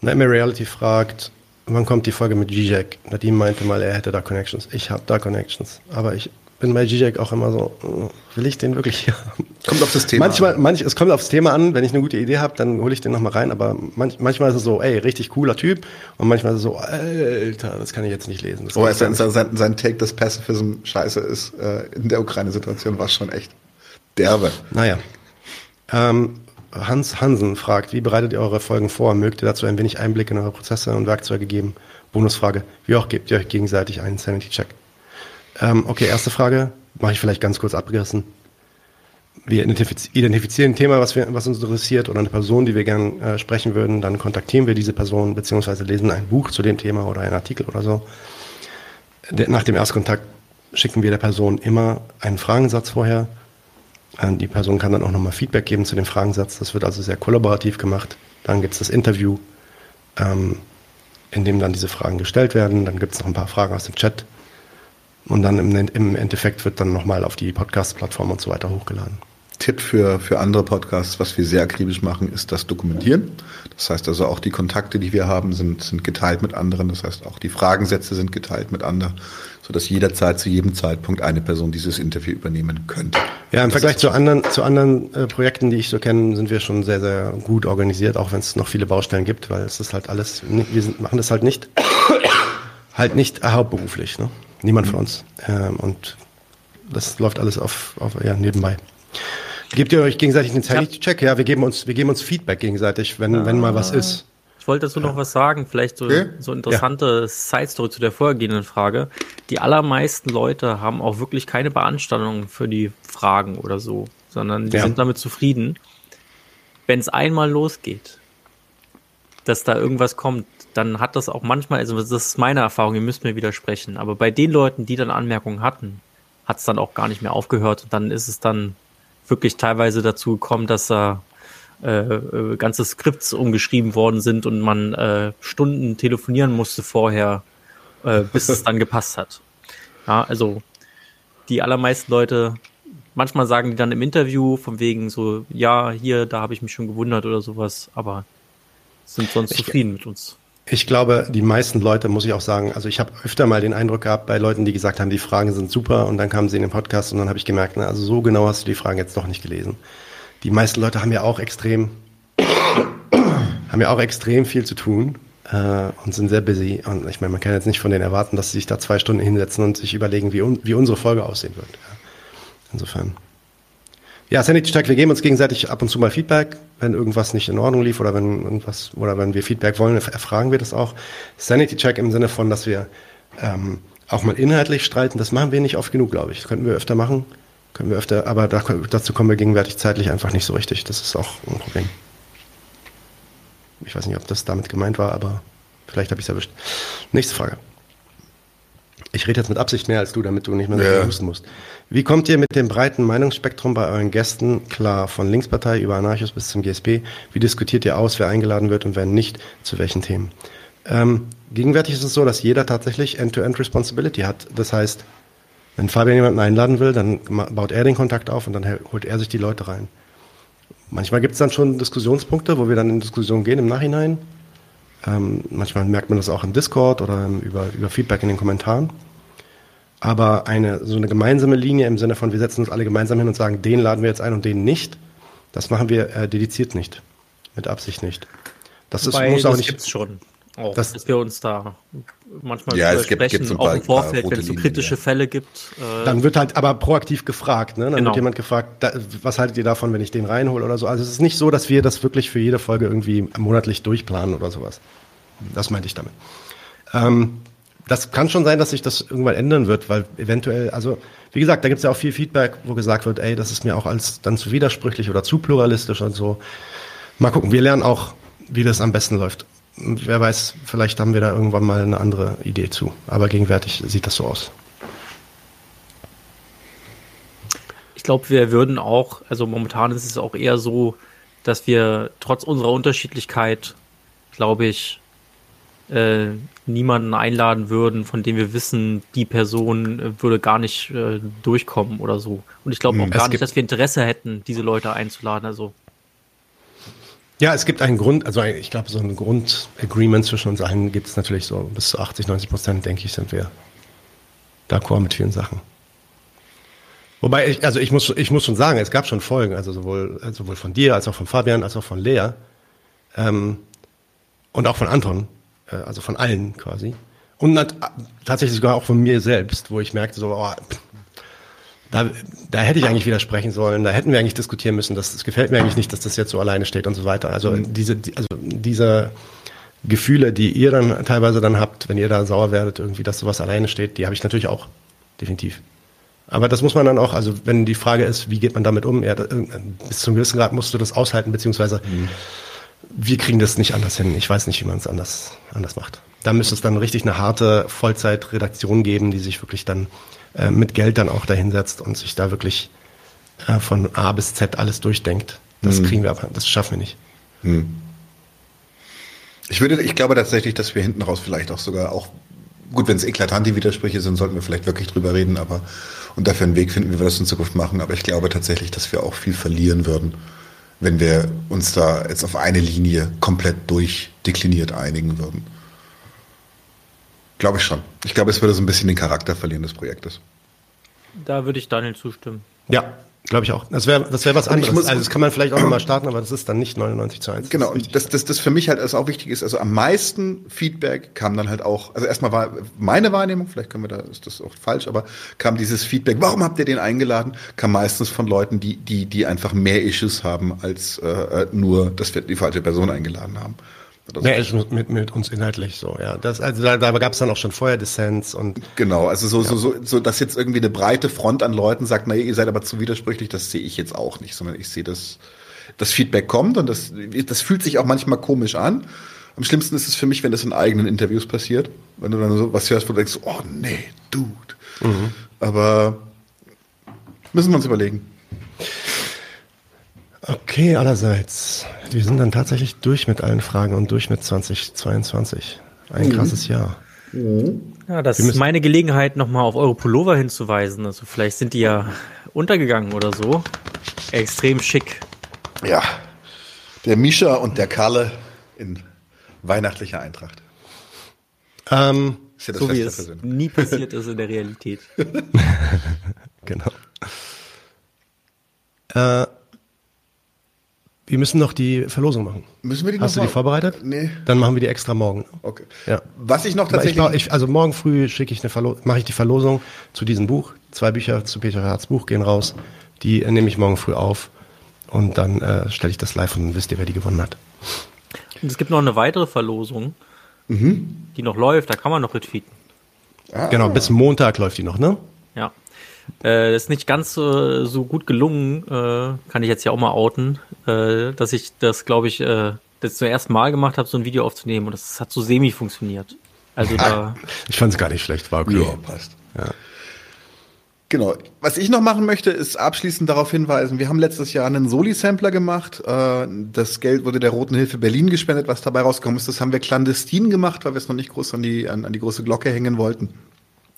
Nightmare Reality fragt, wann kommt die Folge mit Zizek? Nadim meinte mal, er hätte da Connections. Ich habe da Connections. Aber ich bin bei Zizek auch immer so, äh, will ich den wirklich hier haben? Kommt auf das Thema manchmal, an. Manch, es kommt aufs Thema an, wenn ich eine gute Idee habe, dann hole ich den nochmal rein, aber manch, manchmal ist es so, ey, richtig cooler Typ und manchmal ist es so, Alter, das kann ich jetzt nicht lesen. Oh, sein, sein, sein Take, dass Pacifism scheiße ist äh, in der Ukraine-Situation, war schon echt derbe. Naja. Ähm, Hans Hansen fragt, wie bereitet ihr eure Folgen vor? Mögt ihr dazu ein wenig Einblick in eure Prozesse und Werkzeuge geben? Bonusfrage, wie auch gebt ihr euch gegenseitig einen Sanity-Check? Ähm, okay, erste Frage, mache ich vielleicht ganz kurz abgerissen. Wir identifizieren ein Thema, was, wir, was uns interessiert oder eine Person, die wir gerne äh, sprechen würden. Dann kontaktieren wir diese Person beziehungsweise lesen ein Buch zu dem Thema oder einen Artikel oder so. nach dem Erstkontakt schicken wir der Person immer einen Fragensatz vorher die Person kann dann auch nochmal Feedback geben zu dem Fragensatz. Das wird also sehr kollaborativ gemacht. Dann gibt es das Interview, ähm, in dem dann diese Fragen gestellt werden. Dann gibt es noch ein paar Fragen aus dem Chat. Und dann im, im Endeffekt wird dann nochmal auf die Podcast-Plattform und so weiter hochgeladen. Tipp für, für andere Podcasts, was wir sehr akribisch machen, ist das Dokumentieren. Das heißt also auch die Kontakte, die wir haben, sind, sind geteilt mit anderen. Das heißt auch die Fragensätze sind geteilt mit anderen sodass jederzeit zu jedem Zeitpunkt eine Person dieses Interview übernehmen könnte. Ja, im das Vergleich zu anderen, zu anderen äh, Projekten, die ich so kenne, sind wir schon sehr, sehr gut organisiert, auch wenn es noch viele Baustellen gibt, weil es ist halt alles, wir sind, machen das halt nicht, [coughs] halt nicht hauptberuflich, ne? Niemand mhm. von uns. Ähm, und das läuft alles auf, auf ja, nebenbei. Gebt ihr euch gegenseitig den Zeitcheck? Ja, wir geben uns, wir geben uns Feedback gegenseitig, wenn, wenn mal was ist wollte dazu noch was sagen, vielleicht so, okay. so interessante ja. Side-Story zu der vorhergehenden Frage. Die allermeisten Leute haben auch wirklich keine Beanstandung für die Fragen oder so, sondern die ja. sind damit zufrieden. Wenn es einmal losgeht, dass da irgendwas kommt, dann hat das auch manchmal, also das ist meine Erfahrung, ihr müsst mir widersprechen, aber bei den Leuten, die dann Anmerkungen hatten, hat es dann auch gar nicht mehr aufgehört und dann ist es dann wirklich teilweise dazu gekommen, dass er äh, äh, ganze Skripts umgeschrieben worden sind und man äh, Stunden telefonieren musste vorher, äh, bis es dann gepasst hat. Ja, also die allermeisten Leute, manchmal sagen die dann im Interview von wegen so, ja, hier, da habe ich mich schon gewundert oder sowas, aber sind sonst ich, zufrieden mit uns. Ich glaube, die meisten Leute, muss ich auch sagen, also ich habe öfter mal den Eindruck gehabt bei Leuten, die gesagt haben, die Fragen sind super und dann kamen sie in den Podcast und dann habe ich gemerkt, na, also so genau hast du die Fragen jetzt doch nicht gelesen. Die meisten Leute haben ja auch extrem, [coughs] haben ja auch extrem viel zu tun äh, und sind sehr busy. Und ich meine, man kann jetzt nicht von denen erwarten, dass sie sich da zwei Stunden hinsetzen und sich überlegen, wie, un wie unsere Folge aussehen wird. Ja. Insofern. Ja, Sanity Check, wir geben uns gegenseitig ab und zu mal Feedback, wenn irgendwas nicht in Ordnung lief oder wenn irgendwas, oder wenn wir Feedback wollen, erfragen wir das auch. Sanity Check im Sinne von, dass wir ähm, auch mal inhaltlich streiten, das machen wir nicht oft genug, glaube ich. Das könnten wir öfter machen, können wir öfter, aber da, dazu kommen wir gegenwärtig zeitlich einfach nicht so richtig. Das ist auch ein Problem. Ich weiß nicht, ob das damit gemeint war, aber vielleicht habe ich es erwischt. Nächste Frage. Ich rede jetzt mit Absicht mehr als du, damit du nicht mehr so ja. husten musst. Wie kommt ihr mit dem breiten Meinungsspektrum bei euren Gästen klar, von Linkspartei über Anarchos bis zum GSP? Wie diskutiert ihr aus, wer eingeladen wird und wer nicht, zu welchen Themen? Ähm, gegenwärtig ist es so, dass jeder tatsächlich End-to-End-Responsibility hat. Das heißt, wenn Fabian jemanden einladen will, dann baut er den Kontakt auf und dann holt er sich die Leute rein. Manchmal gibt es dann schon Diskussionspunkte, wo wir dann in Diskussion gehen im Nachhinein. Ähm, manchmal merkt man das auch im Discord oder über, über Feedback in den Kommentaren. Aber eine, so eine gemeinsame Linie im Sinne von, wir setzen uns alle gemeinsam hin und sagen, den laden wir jetzt ein und den nicht, das machen wir äh, dediziert nicht. Mit Absicht nicht. Das ist, muss auch das nicht. Gibt's schon. Auch, das, dass wir uns da manchmal ja, es gibt, gibt so auch im Vorfeld, wenn es so kritische Linien, Fälle gibt. Äh dann wird halt aber proaktiv gefragt, ne? Dann genau. wird jemand gefragt, da, was haltet ihr davon, wenn ich den reinhole oder so. Also es ist nicht so, dass wir das wirklich für jede Folge irgendwie monatlich durchplanen oder sowas. Das meinte ich damit. Ähm, das kann schon sein, dass sich das irgendwann ändern wird, weil eventuell, also wie gesagt, da gibt es ja auch viel Feedback, wo gesagt wird, ey, das ist mir auch als dann zu widersprüchlich oder zu pluralistisch und so. Mal gucken, wir lernen auch, wie das am besten läuft. Wer weiß, vielleicht haben wir da irgendwann mal eine andere Idee zu. Aber gegenwärtig sieht das so aus. Ich glaube, wir würden auch, also momentan ist es auch eher so, dass wir trotz unserer Unterschiedlichkeit, glaube ich, äh, niemanden einladen würden, von dem wir wissen, die Person äh, würde gar nicht äh, durchkommen oder so. Und ich glaube auch hm, gar nicht, dass wir Interesse hätten, diese Leute einzuladen. Also ja, es gibt einen Grund, also ich glaube, so ein Grundagreement zwischen uns allen gibt es natürlich so bis zu 80, 90 Prozent, denke ich, sind wir d'accord mit vielen Sachen. Wobei, ich, also ich muss, ich muss schon sagen, es gab schon Folgen, also sowohl, sowohl von dir als auch von Fabian als auch von Lea ähm, und auch von Anton, äh, also von allen quasi. Und tatsächlich sogar auch von mir selbst, wo ich merkte, so, oh, da, da hätte ich eigentlich widersprechen sollen, da hätten wir eigentlich diskutieren müssen, das, das gefällt mir eigentlich nicht, dass das jetzt so alleine steht und so weiter. Also mhm. diese, also diese Gefühle, die ihr dann teilweise dann habt, wenn ihr da sauer werdet, irgendwie, dass sowas alleine steht, die habe ich natürlich auch, definitiv. Aber das muss man dann auch, also wenn die Frage ist, wie geht man damit um, ja, bis zum gewissen Grad musst du das aushalten, beziehungsweise mhm wir kriegen das nicht anders hin. Ich weiß nicht, wie man es anders, anders macht. Da müsste es dann richtig eine harte Vollzeitredaktion geben, die sich wirklich dann äh, mit Geld dann auch dahinsetzt und sich da wirklich äh, von A bis Z alles durchdenkt. Das mhm. kriegen wir aber, das schaffen wir nicht. Mhm. Ich würde, ich glaube tatsächlich, dass wir hinten raus vielleicht auch sogar auch, gut, wenn es eklatante Widersprüche sind, sollten wir vielleicht wirklich drüber reden, aber und dafür einen Weg finden, wie wir das in Zukunft machen. Aber ich glaube tatsächlich, dass wir auch viel verlieren würden wenn wir uns da jetzt auf eine Linie komplett durchdekliniert einigen würden. Glaube ich schon. Ich glaube, es würde so ein bisschen den Charakter verlieren des Projektes. Da würde ich Daniel zustimmen. Ja, Glaube ich auch. Das wäre das wär was anderes. Muss, also das kann man vielleicht auch nochmal starten, aber das ist dann nicht 99 zu 1. Genau, und das, das, das für mich halt also auch wichtig ist, also am meisten Feedback kam dann halt auch, also erstmal war meine Wahrnehmung, vielleicht können wir da, ist das auch falsch, aber kam dieses Feedback, warum habt ihr den eingeladen, kam meistens von Leuten, die, die, die einfach mehr Issues haben, als äh, nur, dass wir die falsche Person eingeladen haben. Oder so. Ja, mit, mit uns inhaltlich so, ja. Das, also da, da gab es dann auch schon vorher Dissens und. Genau, also so, ja. so, so, so, dass jetzt irgendwie eine breite Front an Leuten sagt, na, ihr seid aber zu widersprüchlich, das sehe ich jetzt auch nicht, sondern ich sehe, dass das Feedback kommt und das, das fühlt sich auch manchmal komisch an. Am schlimmsten ist es für mich, wenn das in eigenen Interviews passiert. Wenn du dann so was hörst, wo du denkst, oh nee, Dude. Mhm. Aber müssen wir uns überlegen. Okay, allerseits. Wir sind dann tatsächlich durch mit allen Fragen und durch mit 2022. Ein mhm. krasses Jahr. Mhm. Ja, das ist meine Gelegenheit, nochmal auf eure Pullover hinzuweisen. Also vielleicht sind die ja untergegangen oder so. Extrem schick. Ja, der Mischa und der Kalle in weihnachtlicher Eintracht. Ähm, ja so wie es nie passiert [laughs] ist in der Realität. [laughs] genau. Äh, wir müssen noch die Verlosung machen. Müssen wir die Hast noch du die vorbereitet? Nee. Dann machen wir die extra morgen. Okay. Ja. Was ich noch tatsächlich. Ich, ich, also morgen früh schicke ich eine mache ich die Verlosung zu diesem Buch. Zwei Bücher zu Peter Herz Buch gehen raus. Die nehme ich morgen früh auf und dann äh, stelle ich das live und dann wisst ihr, wer die gewonnen hat. Und es gibt noch eine weitere Verlosung, mhm. die noch läuft. Da kann man noch retweeten. Ah. Genau, bis Montag läuft die noch, ne? Ja. Äh, ist nicht ganz äh, so gut gelungen, äh, kann ich jetzt ja auch mal outen, äh, dass ich das, glaube ich, äh, das zum ersten Mal gemacht habe, so ein Video aufzunehmen und das hat so semi funktioniert. Also da. Ich fand es gar nicht schlecht, war okay. Ja, passt. Ja. Genau. Was ich noch machen möchte, ist abschließend darauf hinweisen, wir haben letztes Jahr einen Soli-Sampler gemacht. Äh, das Geld wurde der Roten Hilfe Berlin gespendet. Was dabei rausgekommen ist, das haben wir clandestin gemacht, weil wir es noch nicht groß an die, an, an die große Glocke hängen wollten.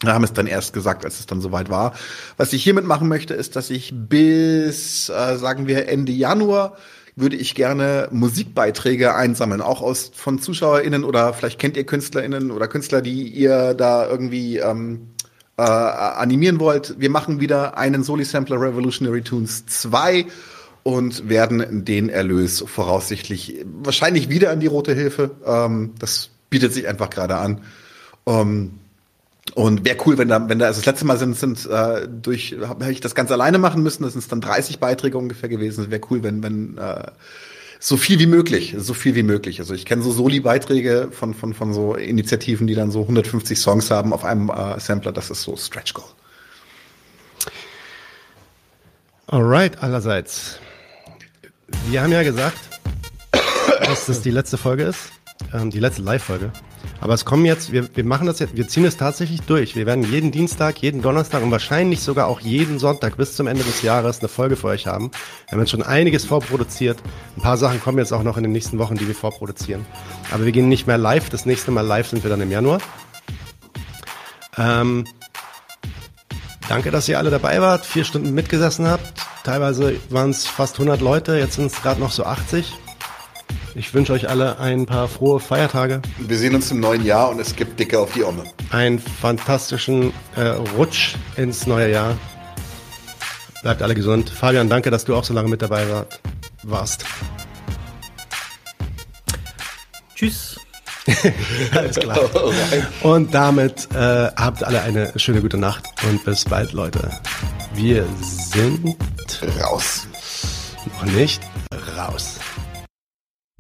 Wir haben es dann erst gesagt, als es dann soweit war. Was ich hiermit machen möchte, ist, dass ich bis, äh, sagen wir, Ende Januar würde ich gerne Musikbeiträge einsammeln, auch aus von ZuschauerInnen oder vielleicht kennt ihr KünstlerInnen oder Künstler, die ihr da irgendwie ähm, äh, animieren wollt. Wir machen wieder einen Soli-Sampler Revolutionary Tunes 2 und werden den Erlös voraussichtlich wahrscheinlich wieder an die Rote Hilfe. Ähm, das bietet sich einfach gerade an. Ähm, und wäre cool, wenn da, wenn da, also das letzte Mal sind, sind äh, durch, habe ich das ganz alleine machen müssen, das sind dann 30 Beiträge ungefähr gewesen. Wäre cool, wenn, wenn äh, so viel wie möglich, so viel wie möglich. Also ich kenne so Soli-Beiträge von, von, von so Initiativen, die dann so 150 Songs haben auf einem äh, Sampler, das ist so Stretch Goal. Alright, allerseits. Wir haben ja gesagt, [coughs] dass das die letzte Folge ist, ähm, die letzte Live-Folge. Aber es kommen jetzt, wir, wir machen das jetzt, wir ziehen es tatsächlich durch. Wir werden jeden Dienstag, jeden Donnerstag und wahrscheinlich sogar auch jeden Sonntag bis zum Ende des Jahres eine Folge für euch haben. Wir haben jetzt schon einiges vorproduziert. Ein paar Sachen kommen jetzt auch noch in den nächsten Wochen, die wir vorproduzieren. Aber wir gehen nicht mehr live. Das nächste Mal live sind wir dann im Januar. Ähm, danke, dass ihr alle dabei wart, vier Stunden mitgesessen habt. Teilweise waren es fast 100 Leute, jetzt sind es gerade noch so 80. Ich wünsche euch alle ein paar frohe Feiertage. Wir sehen uns im neuen Jahr und es gibt Dicke auf die Omme. Einen fantastischen äh, Rutsch ins neue Jahr. Bleibt alle gesund. Fabian, danke, dass du auch so lange mit dabei war, warst. Tschüss. [laughs] Alles klar. [laughs] Und damit äh, habt alle eine schöne gute Nacht und bis bald, Leute. Wir sind raus. Noch nicht raus.